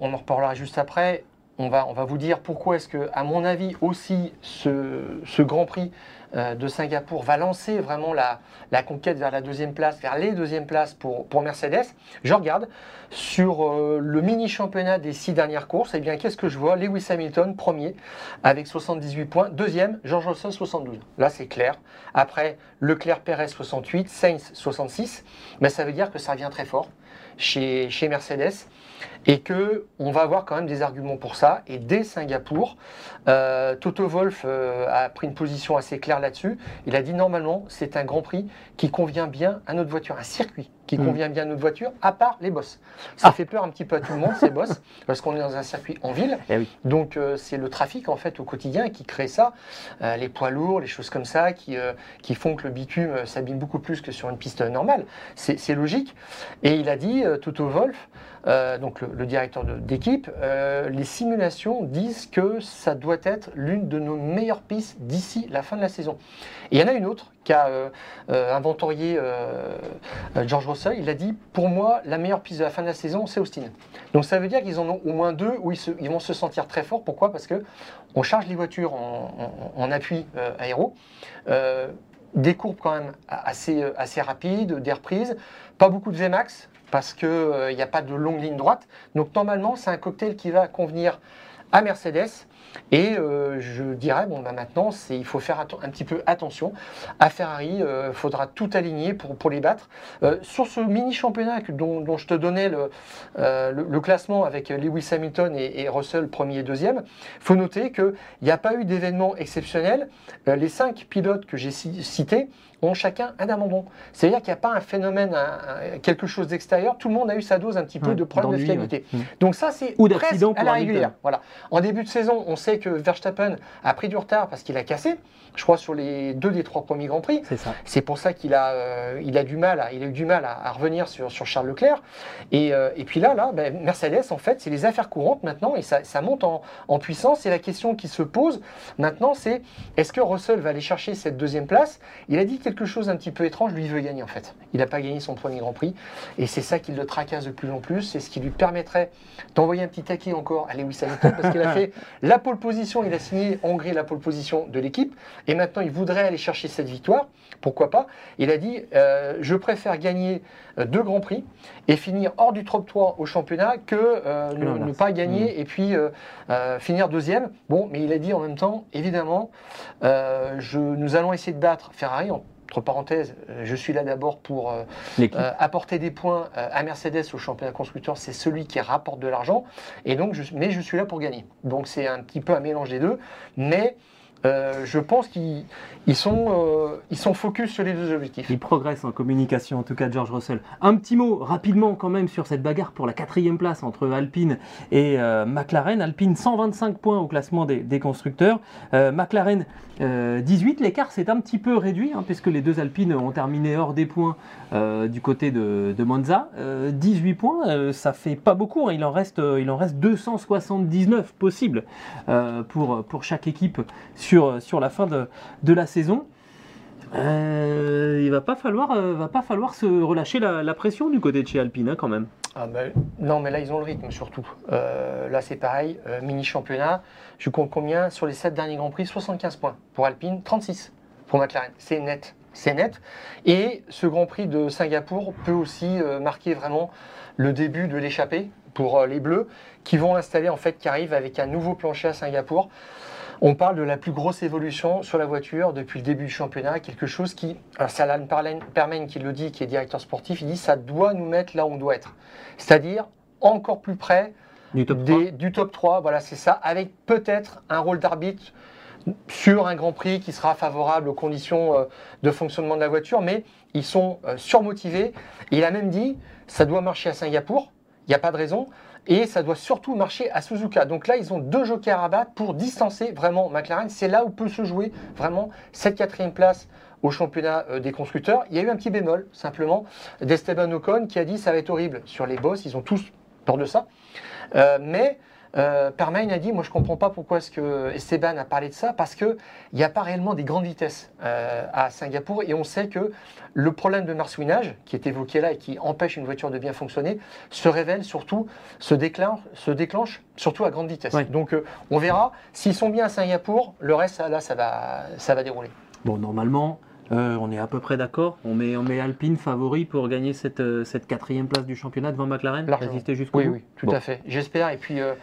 on en reparlera juste après. On va, vous dire pourquoi est-ce que, à mon avis, aussi, ce, Grand Prix de Singapour va lancer vraiment la, conquête vers la deuxième place, vers les deuxièmes places pour, Mercedes. Je regarde sur euh, le mini championnat des six dernières courses. Et bien, qu'est-ce que je vois? Lewis Hamilton, premier, avec 78 points. Deuxième, George Russell, 72. Là, c'est clair. Après, Leclerc, Perez, 68. Sainz, 66. Mais ça veut dire que ça revient très fort chez, chez Mercedes et que on va avoir quand même des arguments pour ça. Et dès Singapour, euh, Toto Wolff euh, a pris une position assez claire là-dessus. Il a dit normalement c'est un Grand Prix qui convient bien à notre voiture, un circuit qui Mm. convient bien à notre voiture, à part les bosses. Ça Ah. fait peur un petit peu à tout le monde, ces bosses, parce qu'on est dans un circuit en ville. Eh oui. Donc euh, c'est le trafic en fait au quotidien qui crée ça, Euh, les poids lourds, les choses comme ça, qui, euh, qui font que le bitume s'abîme beaucoup plus que sur une piste normale. C'est logique. Et il a dit, Toto Wolf, euh, donc le, directeur d'équipe, euh, les simulations disent que ça doit être l'une de nos meilleures pistes d'ici la fin de la saison. Il y en a une autre qui a euh, inventorié George Russell. Il a dit, pour moi, la meilleure piste de la fin de la saison, c'est Austin. Donc ça veut dire qu'ils en ont au moins deux où ils, vont se sentir très forts. Pourquoi? Parce que on charge les voitures en, appui aéro. Des courbes quand même assez, assez rapides, des reprises, pas beaucoup de Vmax parce qu'il n'y a pas de longue ligne droite. Donc normalement, c'est un cocktail qui va convenir à Mercedes. Et euh, je dirais, bon, bah maintenant, il faut faire un petit peu attention. À Ferrari, il faudra tout aligner pour, les battre. Euh, sur ce mini championnat que- dont, je te donnais le, euh, classement avec Lewis Hamilton et, et Russell premier et deuxième, il faut noter qu'il n'y a pas eu d'événement exceptionnel. Euh, les cinq pilotes que j'ai ci- cités ont chacun un abandon. C'est-à-dire qu'il n'y a pas un phénomène, un- un- quelque chose d'extérieur. Tout le monde a eu sa dose un petit peu Ouais, de problème de fiabilité. ouais. Mm. Donc ça, c'est Ou presque d'accident à la régulière. Voilà. En début de saison, on sait que Verstappen a pris du retard parce qu'il a cassé, je crois, sur les deux des trois premiers Grands Prix. C'est ça. C'est pour ça qu'il a, euh, il a, du mal à, il a eu du mal à, à revenir sur, sur Charles Leclerc. Et, euh, et puis là, là ben, Mercedes, en fait, c'est les affaires courantes maintenant et ça, ça monte en, en puissance. Et la question qui se pose maintenant, c'est est-ce que Russell va aller chercher cette deuxième place? Il a dit quelque chose un petit peu étrange, lui il veut gagner en fait. Il n'a pas gagné son premier Grand Prix et c'est ça qui le tracasse de plus en plus. C'est ce qui lui permettrait d'envoyer un petit taquet encore à Lewis Hamilton parce qu'il a fait la pole position, il a signé en Hongrie la pole position de l'équipe et maintenant il voudrait aller chercher cette victoire. Pourquoi pas? Il a dit euh, je préfère gagner euh, deux grands prix et finir hors du top 3 au championnat que euh, ne, pas gagner et puis euh, finir deuxième. Bon, mais il a dit en même temps, évidemment, je, nous allons essayer de battre Ferrari. Entre parenthèses, euh, je suis là d'abord pour euh, euh, apporter des points euh, à Mercedes au championnat constructeur, c'est celui qui rapporte de l'argent. Et donc, je, mais je suis là pour gagner. Donc, c'est un petit peu un mélange des deux. Mais euh, je pense qu'ils ils sont, euh, ils sont focus sur les deux objectifs. Il progresse en communication, en tout cas George Russell. Un petit mot rapidement quand même sur cette bagarre pour la quatrième place entre Alpine et euh, McLaren. Alpine 125 points au classement des, des constructeurs. Euh, McLaren euh, 18. L'écart s'est un petit peu réduit hein, puisque les deux Alpines ont terminé hors des points euh, du côté de, Monza. Euh, 18 points, euh, ça fait pas beaucoup. hein. Il, en reste, euh, il en reste 279 possibles euh, pour, chaque équipe sur, la fin de la saison. Euh, il va pas falloir, euh, va pas falloir se relâcher la, pression du côté de chez Alpine hein, quand même. Ah ben, non, mais là, ils ont le rythme surtout. Euh, là, c'est pareil, mini championnat. Je compte combien Sur les 7 derniers Grands Prix, 75 points. Pour Alpine, 36 pour McLaren. C'est net. Et ce Grand Prix de Singapour peut aussi marquer vraiment le début de l'échappée pour les Bleus qui vont installer, en fait, qui arrivent avec un nouveau plancher à Singapour. On parle de la plus grosse évolution sur la voiture depuis le début du championnat, quelque chose qui, alors c'est Alan Permen qui le dit, qui est directeur sportif, il dit ça doit nous mettre là où on doit être. C'est-à-dire encore plus près Du top des- du top 3, voilà c'est ça, avec peut-être un rôle d'arbitre sur un Grand Prix qui sera favorable aux conditions euh, de fonctionnement de la voiture, mais ils sont euh, surmotivés. Il a même dit, ça doit marcher à Singapour, il n'y a pas de raison, et ça doit surtout marcher à Suzuka. Donc là, ils ont deux jokers à battre pour distancer vraiment McLaren. C'est là où peut se jouer vraiment cette quatrième place au championnat euh, des constructeurs. Il y a eu un petit bémol, simplement, d'Esteban Ocon qui a dit ça va être horrible sur les boss. Ils ont tous peur de ça. Euh, mais euh, Permain a dit, moi je comprends pas pourquoi est-ce que Esteban a parlé de ça, parce qu'il n'y a pas réellement des grandes vitesses euh, à Singapour, et on sait que le problème de marsouinage, qui est évoqué là et qui empêche une voiture de bien fonctionner, se révèle surtout, se déclenche, se déclenche surtout à grande vitesse. Donc euh, on verra, s'ils sont bien à Singapour, le reste là, ça va, ça va dérouler. Bon, normalement, euh, on est à peu près d'accord. On met, on met Alpine favori pour gagner cette, euh, cette quatrième place du championnat devant McLaren. Résister jusqu'au Oui, bout. oui, tout Bon. à fait. J'espère, et puis... euh,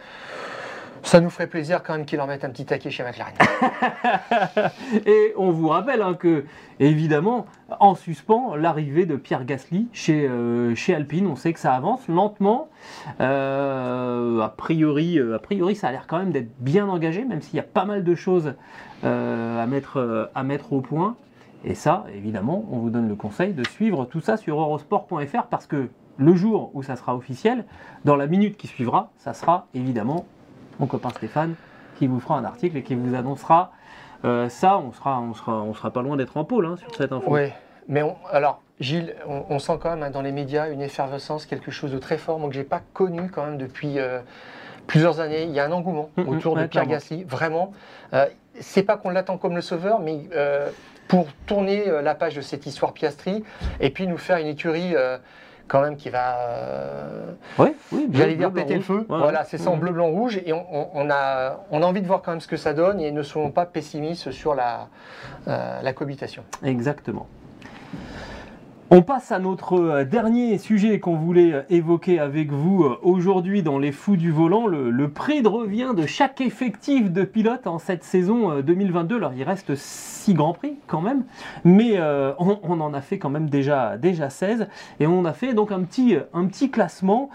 ça nous ferait plaisir quand même qu'ils leur mettent un petit taquet chez McLaren. Et on vous rappelle hein, que, évidemment, en suspens, l'arrivée de Pierre Gasly chez, euh, chez Alpine. On sait que ça avance lentement. A, priori, a priori, ça a l'air quand même d'être bien engagé, même s'il y a pas mal de choses à, mettre, à mettre au point. Et ça, évidemment, on vous donne le conseil de suivre tout ça sur eurosport.fr parce que le jour où ça sera officiel, dans la minute qui suivra, ça sera évidemment mon copain Stéphane qui vous fera un article et qui vous annoncera euh, ça. On sera, on sera, on sera pas loin d'être en pôle hein, sur cette info. Oui, mais on- alors Gilles, on, on sent quand même hein, dans les médias une effervescence, quelque chose de très fort, moi que j'ai pas connu quand même depuis euh, plusieurs années. Il y a un engouement Mhm, autour ouais, de Pierre. Gasly, vraiment. Euh, c'est pas qu'on l'attend comme le sauveur, mais euh, pour tourner euh, la page de cette histoire Piastri et puis nous faire une écurie. euh, quand même qui va, euh, oui, bleu, j'allais dire péter le feu. Ouais, voilà, c'est ça en Mhm. bleu, blanc, rouge. Et on, on- on a, on a envie de voir quand même ce que ça donne et ne soyons pas pessimistes sur la, euh, la cohabitation. Exactement. On passe à notre euh, dernier sujet qu'on voulait euh, évoquer avec vous euh, aujourd'hui dans les fous du volant, le, prix de revient de chaque effectif de pilote en cette saison euh, 2022. Alors il reste 6 grands prix quand même, mais on, en a fait quand même déjà, déjà 16 et on a fait donc un petit, classement.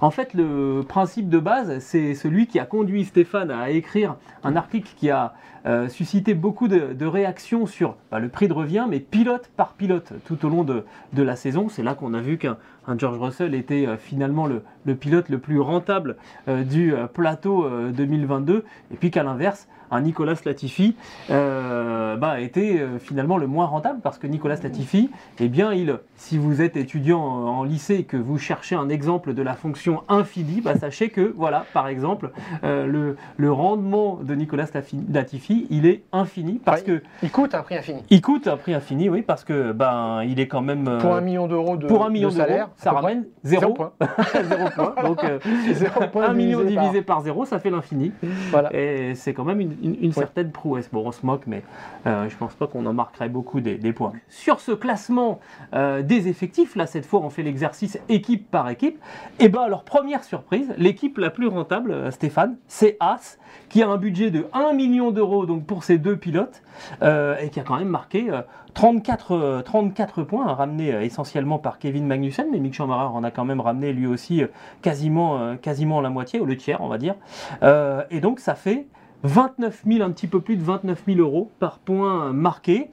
En fait le principe de base c'est celui qui a conduit Stéphane à écrire un article qui a euh, suscité beaucoup de, réactions sur bah, le prix de revient, mais pilote par pilote tout au long de la saison. C'est là qu'on a vu qu'un un George Russell était euh, finalement le, le pilote le plus rentable euh, du euh, plateau euh, 2022, et puis qu'à l'inverse, un Nicolas Latifi euh, bah, euh, finalement le moins rentable parce que Nicolas Latifi, eh bien, il, si vous êtes étudiant en, lycée et que vous cherchez un exemple de la fonction infinie, bah, sachez que, voilà, par exemple, le, le rendement de Nicolas Latifi, il est infini parce Ouais. que Il coûte un prix infini. il coûte un prix infini, oui, parce que ben il est quand même Pour un million d'euros de, pour un million de d'euros, salaire, ça ramène zéro zéro, point. zéro point. Donc euh, Zéro point un million divisé par- divisé par zéro, ça fait l'infini. Voilà. Et c'est quand même une, une- une Ouais. certaine prouesse. Bon, on se moque, mais euh, je pense pas qu'on en marquerait beaucoup des, des points. Sur ce classement euh, des effectifs, là, cette fois, on fait l'exercice équipe par équipe. Et ben, alors, première surprise, l'équipe la plus rentable, euh, Stéphane, c'est As, qui a un budget de 1 million d'euros donc pour ses deux pilotes, euh, et qui a quand même marqué euh, 34, euh, 34 points, hein, ramenés euh, essentiellement par Kevin Magnussen, mais Mick Schumacher en a quand même ramené lui aussi euh, quasiment, euh, la moitié, ou le tiers, on va dire. Euh, et donc, ça fait 29 000, un petit peu plus de 29 000 euros par point marqué.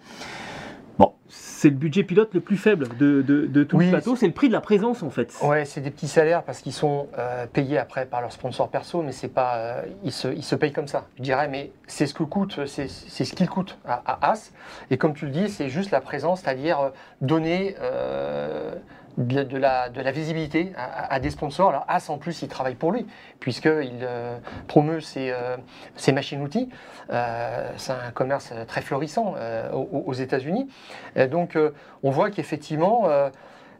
Bon, c'est le budget pilote le plus faible de, de- de tout Oui, le plateau, c'est le prix de la présence en fait. Ouais, c'est des petits salaires parce qu'ils sont euh, payés après par leurs sponsors perso, mais c'est pas, euh, ils, se, ils se payent comme ça. Je dirais, mais c'est ce que coûte, c'est c'est ce qu'il coûte à, à As. Et comme tu le dis, c'est juste la présence, c'est-à-dire euh, donner euh, de, la, visibilité à, des sponsors. Alors As en plus, il travaille pour lui puisqu'il euh, promeut ses, euh, machines-outils. Euh, c'est un commerce très florissant aux, États-Unis. Donc, on voit qu'effectivement,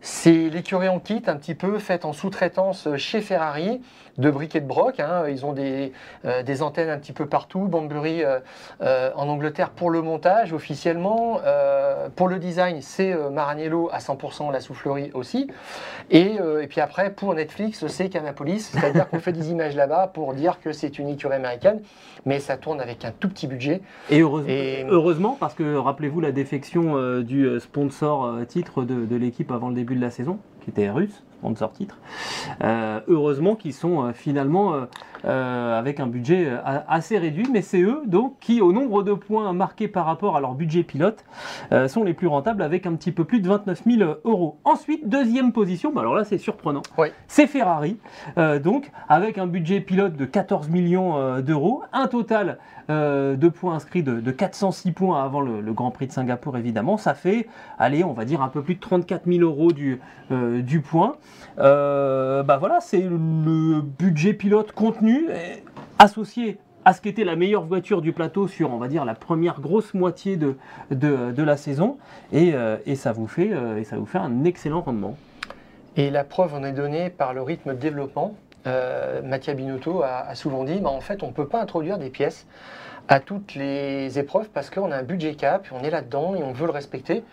c'est l'écurie en kit un petit peu faite en sous-traitance chez Ferrari de briques et de broc. hein. Ils ont des, euh, des antennes un petit peu partout. Banbury euh, euh, en Angleterre pour le montage officiellement. Pour le design, c'est Maranello à 100%, la soufflerie aussi. Et, et puis après, pour Netflix, c'est Canapolis. C'est-à-dire qu'on fait des images là-bas pour dire que c'est une écurie américaine. Mais ça tourne avec un tout petit budget. Et heureusement, Et- heureusement, parce que rappelez-vous la défection du sponsor titre de, de l'équipe avant le début de la saison, qui était russe, sponsor titre. Euh, heureusement qu'ils sont euh, finalement euh, avec un budget assez réduit, mais c'est eux donc qui, au nombre de points marqués par rapport à leur budget pilote, euh, sont les plus rentables avec un petit peu plus de 29 000 euros. Ensuite, deuxième position, bah alors là c'est surprenant, Oui. c'est Ferrari, donc avec un budget pilote de 14 millions d'euros, un total euh, de points inscrits de, de 406 points avant le, Grand Prix de Singapour évidemment, ça fait, allez, on va dire un peu plus de 34 000 euros du, euh, du point. Euh, bah voilà, c'est le budget pilote contenu associé à ce qu'était la meilleure voiture du plateau sur, on va dire, la première grosse moitié de, de, de la saison, et, et ça vous fait, et ça vous fait un excellent rendement. Et la preuve en est donnée par le rythme de développement. Euh, Mattia Binotto a, a souvent dit, bah, en fait, on ne peut pas introduire des pièces à toutes les épreuves parce qu'on a un budget cap, on est là-dedans et on veut le respecter.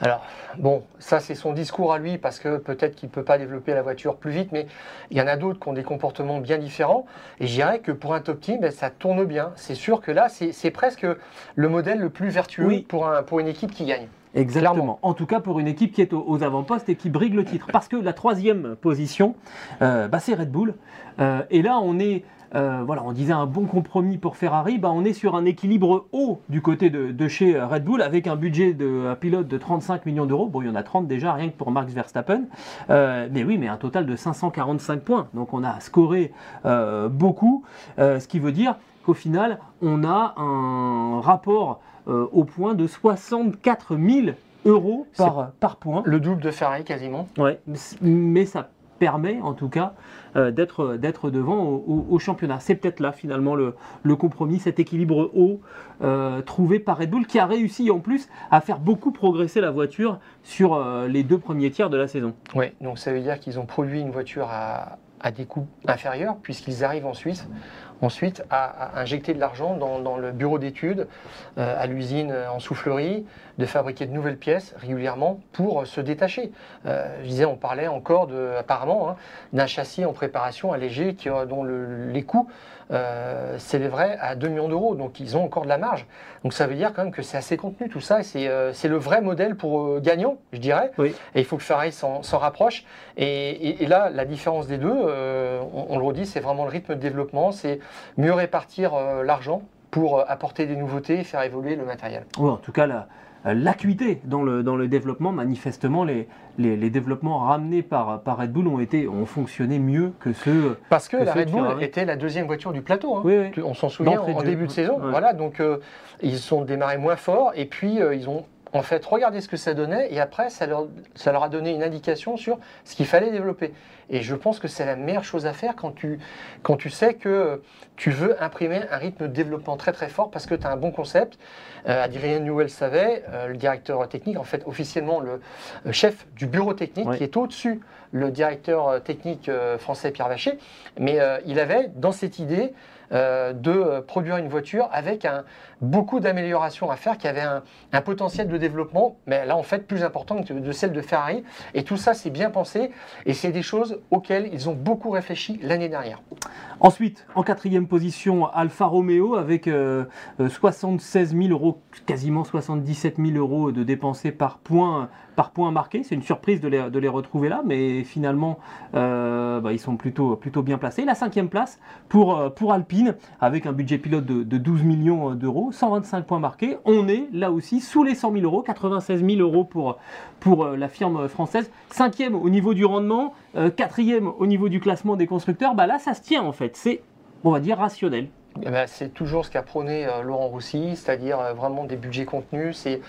Alors, bon, ça c'est son discours à lui parce que peut-être qu'il ne peut pas développer la voiture plus vite, mais il y en a d'autres qui ont des comportements bien différents. Et je dirais que pour un top team, ben, ça tourne bien. C'est sûr que là, c'est presque le modèle le plus vertueux Oui. pour, un, pour une équipe qui gagne. Exactement. En tout cas pour une équipe qui est aux, avant-postes et qui brigue le titre. Parce que la troisième position, euh, bah, c'est Red Bull. Euh, et là, on est euh, voilà, on disait un bon compromis pour Ferrari, bah, on est sur un équilibre haut du côté de, chez Red Bull avec un budget de pilote de 35 millions d'euros. Bon, il y en a 30 déjà, rien que pour Max Verstappen. Mais oui, mais un total de 545 points. Donc on a scoré beaucoup, ce qui veut dire qu'au final, on a un rapport au point de 64 000 euros par, par point. Le double de Ferrari quasiment. Ouais, mais ça permet en tout cas euh, d'être, d'être devant au, championnat. C'est peut-être là finalement le, le, compromis, cet équilibre haut euh, trouvé par Red Bull qui a réussi en plus à faire beaucoup progresser la voiture sur euh, les deux premiers tiers de la saison. Oui, donc ça veut dire qu'ils ont produit une voiture à, à des coûts inférieurs puisqu'ils arrivent en Suisse ensuite à, injecter de l'argent dans, le bureau d'études, euh, à l'usine en soufflerie, de fabriquer de nouvelles pièces régulièrement pour se détacher. Euh, je disais, on parlait encore de, apparemment hein, d'un châssis en préparation allégé qui, dont les coûts euh, s'élèveraient à 2 millions d'euros. Donc ils ont encore de la marge. Donc ça veut dire quand même que c'est assez contenu tout ça. C'est le vrai modèle pour gagnant, je dirais. Et il faut que Ferrari s'en rapproche. Et, là, la différence des deux, on, on, le redit, c'est vraiment le rythme de développement. C'est mieux répartir euh, l'argent pour euh, apporter des nouveautés et faire évoluer le matériel. Oui, en tout cas, euh, l'acuité dans le, dans le développement, manifestement, les, les, développements ramenés par, par Red Bull ont, été, ont fonctionné mieux que ceux. Parce que, la Red Bull était la deuxième voiture du plateau. Hein. Oui, On s'en souvient en, début de saison. Voilà, donc ils sont démarrés moins fort et puis ils ont en fait, regardez ce que ça donnait et après, ça leur, ça leur a donné une indication sur ce qu'il fallait développer. Et je pense que c'est la meilleure chose à faire quand tu, quand tu sais que tu veux imprimer un rythme de développement très très fort parce que tu as un bon concept. Euh, Adrien Newell savait, euh, le directeur technique, en fait officiellement le euh, chef du bureau technique qui est au-dessus le directeur euh, technique français Pierre Vacher, mais il avait dans cette idée euh, de produire une voiture avec beaucoup d'améliorations à faire, qui avait un, potentiel de développement, mais là en fait plus important que de celle de Ferrari. Et tout ça, c'est bien pensé et c'est des choses auxquelles ils ont beaucoup réfléchi l'année dernière. Ensuite, en quatrième position, Alfa Romeo avec 76 euh, 000 euros, quasiment 77 000 euros de dépensés par point par point marqué. C'est une surprise de les, de les, retrouver là, mais finalement, euh, bah, ils sont plutôt, plutôt bien placés. La cinquième place pour, euh, pour Alpine, avec un budget pilote de, 12 millions d'euros, 125 points marqués. On est là aussi sous les 100 000 euros, 96 000 euros pour, pour euh, la firme française. Cinquième au niveau du rendement, quatrième au niveau du classement des constructeurs. Bah là, ça se tient en fait. C'est, on va dire, rationnel. Eh ben, c'est toujours ce qu'a prôné euh, Laurent Roussy, c'est-à-dire euh, vraiment des budgets contenus. C'est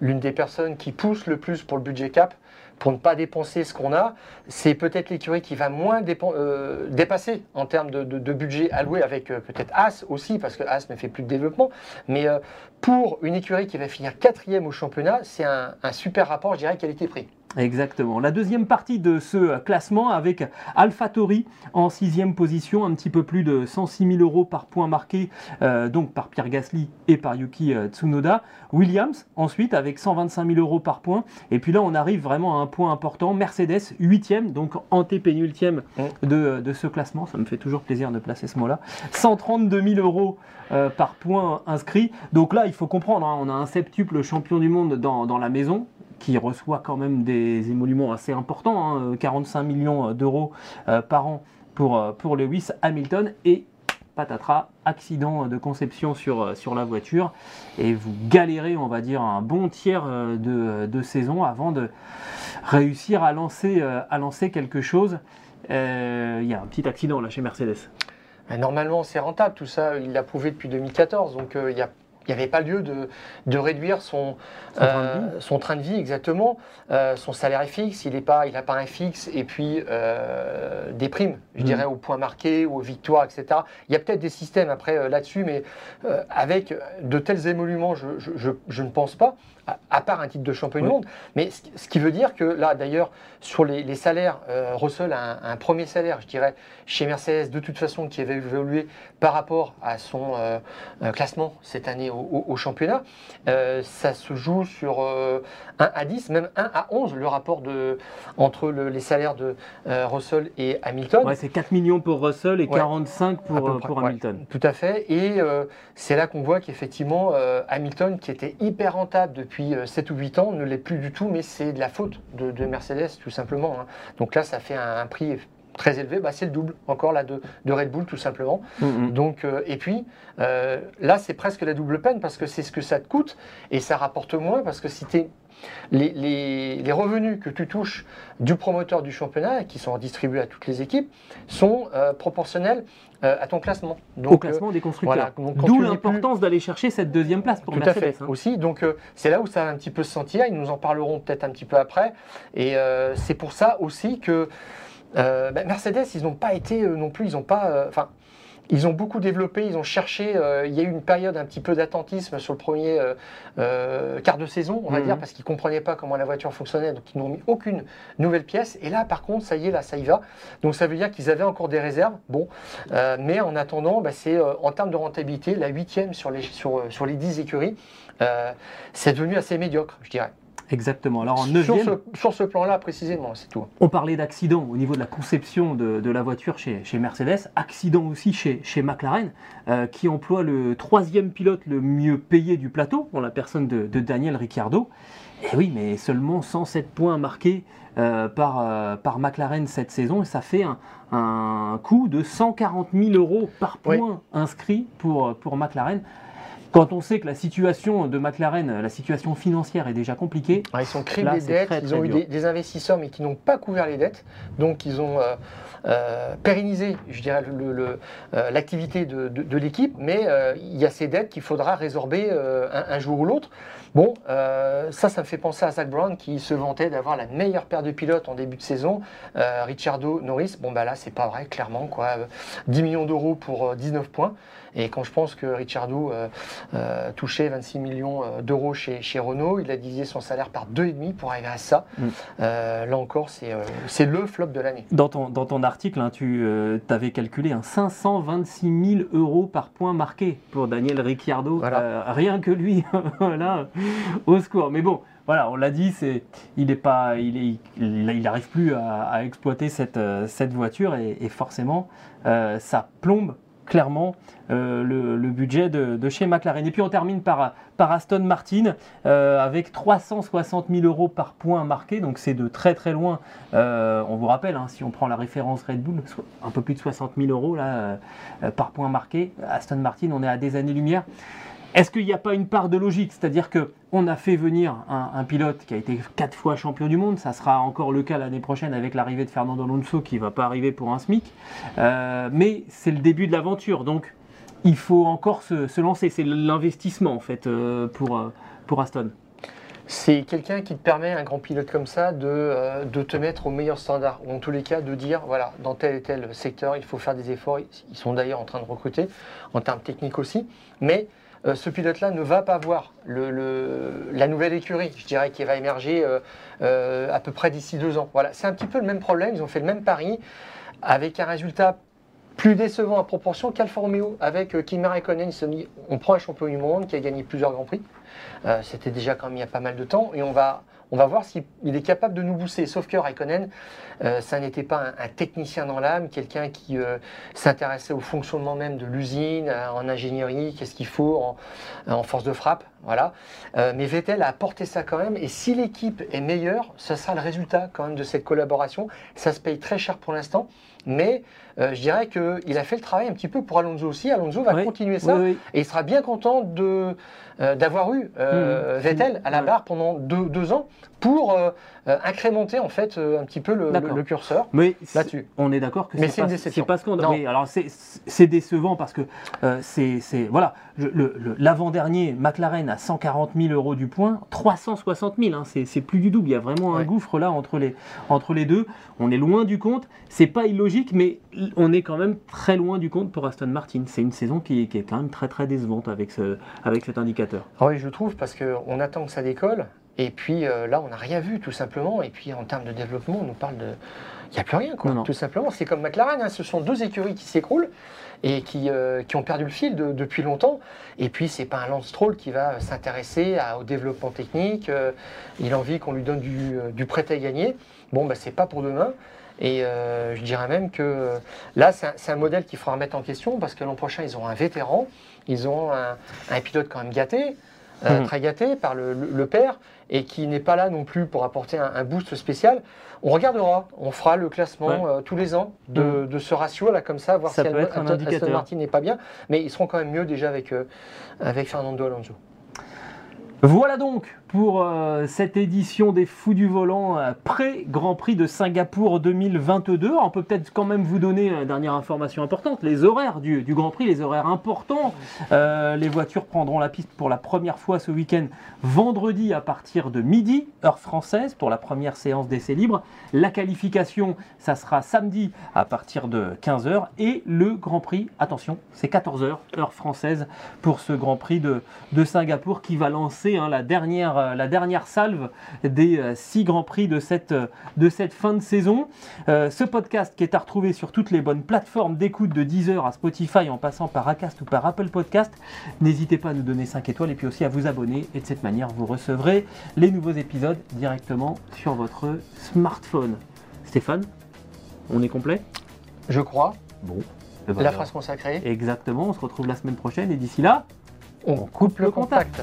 l'une des personnes qui pousse le plus pour le budget cap, pour ne pas dépenser ce qu'on a. C'est peut-être l'écurie qui va moins euh, dépasser en termes de, budget alloué avec peut-être As aussi, parce que As ne fait plus de développement. Mais pour une écurie qui va finir quatrième au championnat, c'est un, un super rapport, je dirais, qualité-prix. Exactement. La deuxième partie de ce classement avec AlphaTauri en sixième position, un petit peu plus de 106 000 euros par point marqué, euh, donc par Pierre Gasly et par Yuki euh, Tsunoda. Williams ensuite avec 125 000 euros par point. Et puis là, on arrive vraiment à un point important. Mercedes huitième, donc antépénultième de, de ce classement. Ça me fait toujours plaisir de placer ce mot-là. 132 000 euros euh, par point inscrit. Donc là, il faut comprendre, hein, on a un septuple champion du monde dans, dans la maison qui reçoit quand même des émoluments assez importants, 45 hein, millions d'euros euh, par an pour, euh, pour Lewis Hamilton. Et patatras, accident de conception sur, euh, sur la voiture. Et vous galérez, on va dire, un bon tiers de, de saison avant de réussir à lancer, à lancer quelque chose. Il y a un petit accident là chez Mercedes. Normalement, c'est rentable, tout ça, il l'a prouvé depuis 2014, donc il y a il n'y avait pas lieu de, de réduire son, son, train de vie, euh, exactement. Euh, son salaire est fixe, il n'a pas, il pas un fixe, et puis euh, des primes, je mm. dirais, au point marqué, aux victoires, etc. Il y a peut-être des systèmes après là-dessus, mais avec de tels émoluments, je, je, je, ne pense pas à, part un titre de champion du monde. Mais ce, qui veut dire que là, d'ailleurs, sur les, salaires, euh, Russell a un, premier salaire, je dirais, chez Mercedes, de toute façon, qui avait évolué par rapport à son euh, euh, classement cette année au, championnat. ça se joue sur 1 à 10, même 1 à 11, le rapport de, entre les salaires de Russell et Hamilton. Ouais, c'est 4 millions pour Russell et 45 pour, pour Hamilton. tout à fait. Et c'est là qu'on voit qu'effectivement, Hamilton, qui était hyper rentable depuis 7 euh, ou 8 ans ne l'est plus du tout, mais c'est de la faute de, Mercedes tout simplement. Hein. Donc là, ça fait un, prix très élevé, bah, c'est le double, encore là, de, de Red Bull tout simplement. Mm, mm. Donc, euh, et puis, euh, là, c'est presque la double peine parce que c'est ce que ça te coûte et ça rapporte moins parce que si t'es- les, les- les revenus que tu touches du promoteur du championnat, et qui sont redistribués à toutes les équipes, sont euh, proportionnels euh, à ton classement. Donc, Au euh, classement des constructeurs. voilà, D'où l'importance d'aller chercher cette deuxième place pour tout à Mercedes. fait hein. aussi. Donc euh, c'est là où ça va un petit peu se sentir. Ils nous en parleront peut-être un petit peu après. Et euh, c'est pour ça aussi que euh, bah, Mercedes, ils n'ont pas été euh, non plus, ils n'ont pas, euh, enfin. Ils ont beaucoup développé, ils ont cherché. euh, il y a eu une période un petit peu d'attentisme sur le premier euh, euh, quart de saison, on va Mhm. dire, parce qu'ils comprenaient pas comment la voiture fonctionnait, donc ils n'ont mis aucune nouvelle pièce. Et là, par contre, ça y est, là, ça y va. Donc ça veut dire qu'ils avaient encore des réserves. Bon, mais en attendant, bah, c'est en termes de rentabilité, la huitième sur les, sur, sur les 10 écuries, c'est devenu assez médiocre, je dirais. Exactement. Alors en sur neuvième, ce, sur ce plan-là, précisément, c'est tout. on parlait d'accident au niveau de la conception de, de la voiture chez, chez Mercedes, accident aussi chez, chez McLaren, euh, qui emploie le troisième pilote le mieux payé du plateau, en la personne de, de Daniel Ricciardo. Et oui, mais seulement 107 points marqués euh, par, euh, par McLaren cette saison, et ça fait un, un coût de 140 000 euros par Oui. point inscrit pour, pour McLaren. Quand on sait que la situation de McLaren, la situation financière est déjà compliquée, Ah, ils sont Là, criblés c'est dettes, très, ils ont eu des, des investisseurs mais qui n'ont pas couvert les dettes, donc ils ont euh, euh, pérennisé, je dirais, le- le- euh, l'activité de, de- de l'équipe, mais il y a ces dettes qu'il faudra résorber un, un jour ou l'autre. Bon, ça, ça me fait penser à Zach Brown qui se vantait d'avoir la meilleure paire de pilotes en début de saison, Ricciardo, Norris. Bon, bah là, c'est pas vrai, clairement, quoi. Euh, 10 millions d'euros pour euh, 19 points. Et quand je pense que Ricciardo euh, euh, touchait 26 millions euh, d'euros chez, chez Renault, il a divisé son salaire par 2,5 pour arriver à ça. Mm. Là encore, c'est le flop de l'année. Dans ton, dans ton article, hein, tu avais calculé un 526 000 euros par point marqué pour Daniel Ricciardo. Voilà. Rien que lui, voilà, au secours. Mais bon, voilà, on l'a dit, c'est, il est pas, il est, il, il arrive plus à, à exploiter cette, cette voiture et, et forcément, euh, ça plombe clairement euh, le, budget de, chez McLaren. Et puis on termine par, Aston Martin euh, avec 360 000 euros par point marqué, donc c'est de très très loin euh, on vous rappelle, hein, si on prend la référence Red Bull, un peu plus de 60 000 euros par point marqué. Aston Martin, on est à des années-lumière. Est-ce qu'il n'y a pas une part de logique? C'est-à-dire que on a fait venir un, pilote qui a été quatre fois champion du monde, ça sera encore le cas l'année prochaine avec l'arrivée de Fernando Alonso qui ne va pas arriver pour un SMIC, Euh, mais c'est le début de l'aventure, donc il faut encore se, lancer. C'est l'investissement en euh, pour, euh, pour Aston. C'est quelqu'un qui te permet, un grand pilote comme ça, de, de te mettre au meilleur standard, ou en tous les cas de dire, voilà, dans tel et tel secteur, il faut faire des efforts. Ils sont d'ailleurs en train de recruter, en termes techniques aussi. Mais euh, ce pilote-là ne va pas voir la nouvelle écurie, je dirais, qui va émerger euh, euh, à peu près d'ici deux ans. Voilà, c'est un petit peu le même problème, ils ont fait le même pari, avec un résultat plus décevant à proportion qu'Alfa Romeo, avec Kimi Raikkonen, ils on prend un champion du monde qui a gagné plusieurs Grands Prix. C'était déjà quand même il y a pas mal de temps et on va, on va voir s'il il est capable de nous booster. Sauf que Raikkonen, euh, ça n'était pas un, technicien dans l'âme, quelqu'un qui euh, s'intéressait au fonctionnement même de l'usine, en ingénierie, qu'est-ce qu'il faut en, en force de frappe. Voilà. Euh, mais Vettel a apporté ça quand même et si l'équipe est meilleure, ce sera le résultat quand même de cette collaboration. Ça se paye très cher pour l'instant. Mais euh, je dirais qu'il a fait le travail un petit peu pour Alonso aussi. Alonso va Oui, continuer ça. Oui, oui. Et il sera bien content de, euh, d'avoir eu euh, Mmh. Vettel à la barre pendant deux, deux ans pour incrémenter en fait un petit peu le, le- D'accord. le curseur Mais là-dessus. on est d'accord que Mais c'est une pas, déception. c'est pas scandaleux. Non. Oui, alors c'est- c'est décevant parce que c'est c'est- voilà le- l'avant-dernier McLaren à 140 000 euros du point, 360 000, hein, c'est plus du double. Il y a vraiment un gouffre là entre les entre les deux. On est loin du compte. C'est pas illogique, mais on est quand même très loin du compte pour Aston Martin. C'est une saison qui est, qui est quand même très très décevante avec ce avec cet indicateur. Ah oui, je trouve parce qu'on attend que ça décolle. Et puis euh, là, on n'a rien vu tout simplement. Et puis en termes de développement, on nous parle de. Il n'y a plus rien, quoi. Non, non. Tout simplement. C'est comme McLaren. hein, Ce sont deux écuries qui s'écroulent et qui, euh, qui ont perdu le fil de- depuis longtemps. Et puis, c'est pas un Lance Stroll qui va s'intéresser au développement technique. euh, il a envie qu'on lui donne du, du prêt à gagner. Bon, bah, c'est pas pour demain. Et euh, je dirais même que euh, là, c'est un, modèle qu'il faudra remettre en question parce que l'an prochain, ils auront un vétéran, ils auront un, un pilote quand même gâté. euh, Mhm. très gâté par le, le- le père et qui n'est pas là non plus pour apporter un, un boost spécial. On regardera, on fera le classement Ouais. euh, tous les ans de, de ce ratio là comme ça, voir Ça si peut être un indicateur. Aston Martin n'est pas bien, mais ils seront quand même mieux déjà avec, avec Fernando Alonso. Voilà donc pour euh, cette édition des Fous du Volant euh, pré-Grand Prix de Singapour 2022. On peut peut-être quand même vous donner une dernière information importante, les horaires du, Grand Prix, les horaires importants. Euh, les voitures prendront la piste pour la première fois ce week-end vendredi à partir de midi, heure française, pour la première séance d'essai libre. La qualification, ça sera samedi à partir de 15h. Et le Grand Prix, attention, c'est 14h, heure française, pour ce Grand Prix de, de Singapour qui va lancer hein, la, dernière, euh, la dernière salve des euh, six Grands Prix de cette, euh, de cette fin de saison. Euh, ce podcast qui est à retrouver sur toutes les bonnes plateformes d'écoute de Deezer à Spotify en passant par Acast ou par Apple Podcast. N'hésitez pas à nous donner 5 étoiles et puis aussi à vous abonner et de cette manière vous recevrez les nouveaux épisodes directement sur votre smartphone. Stéphane, on est complet? Je crois, Bon. eh ben la alors, phrase consacrée, Exactement, on se retrouve la semaine prochaine et d'ici là, on coupe le contact.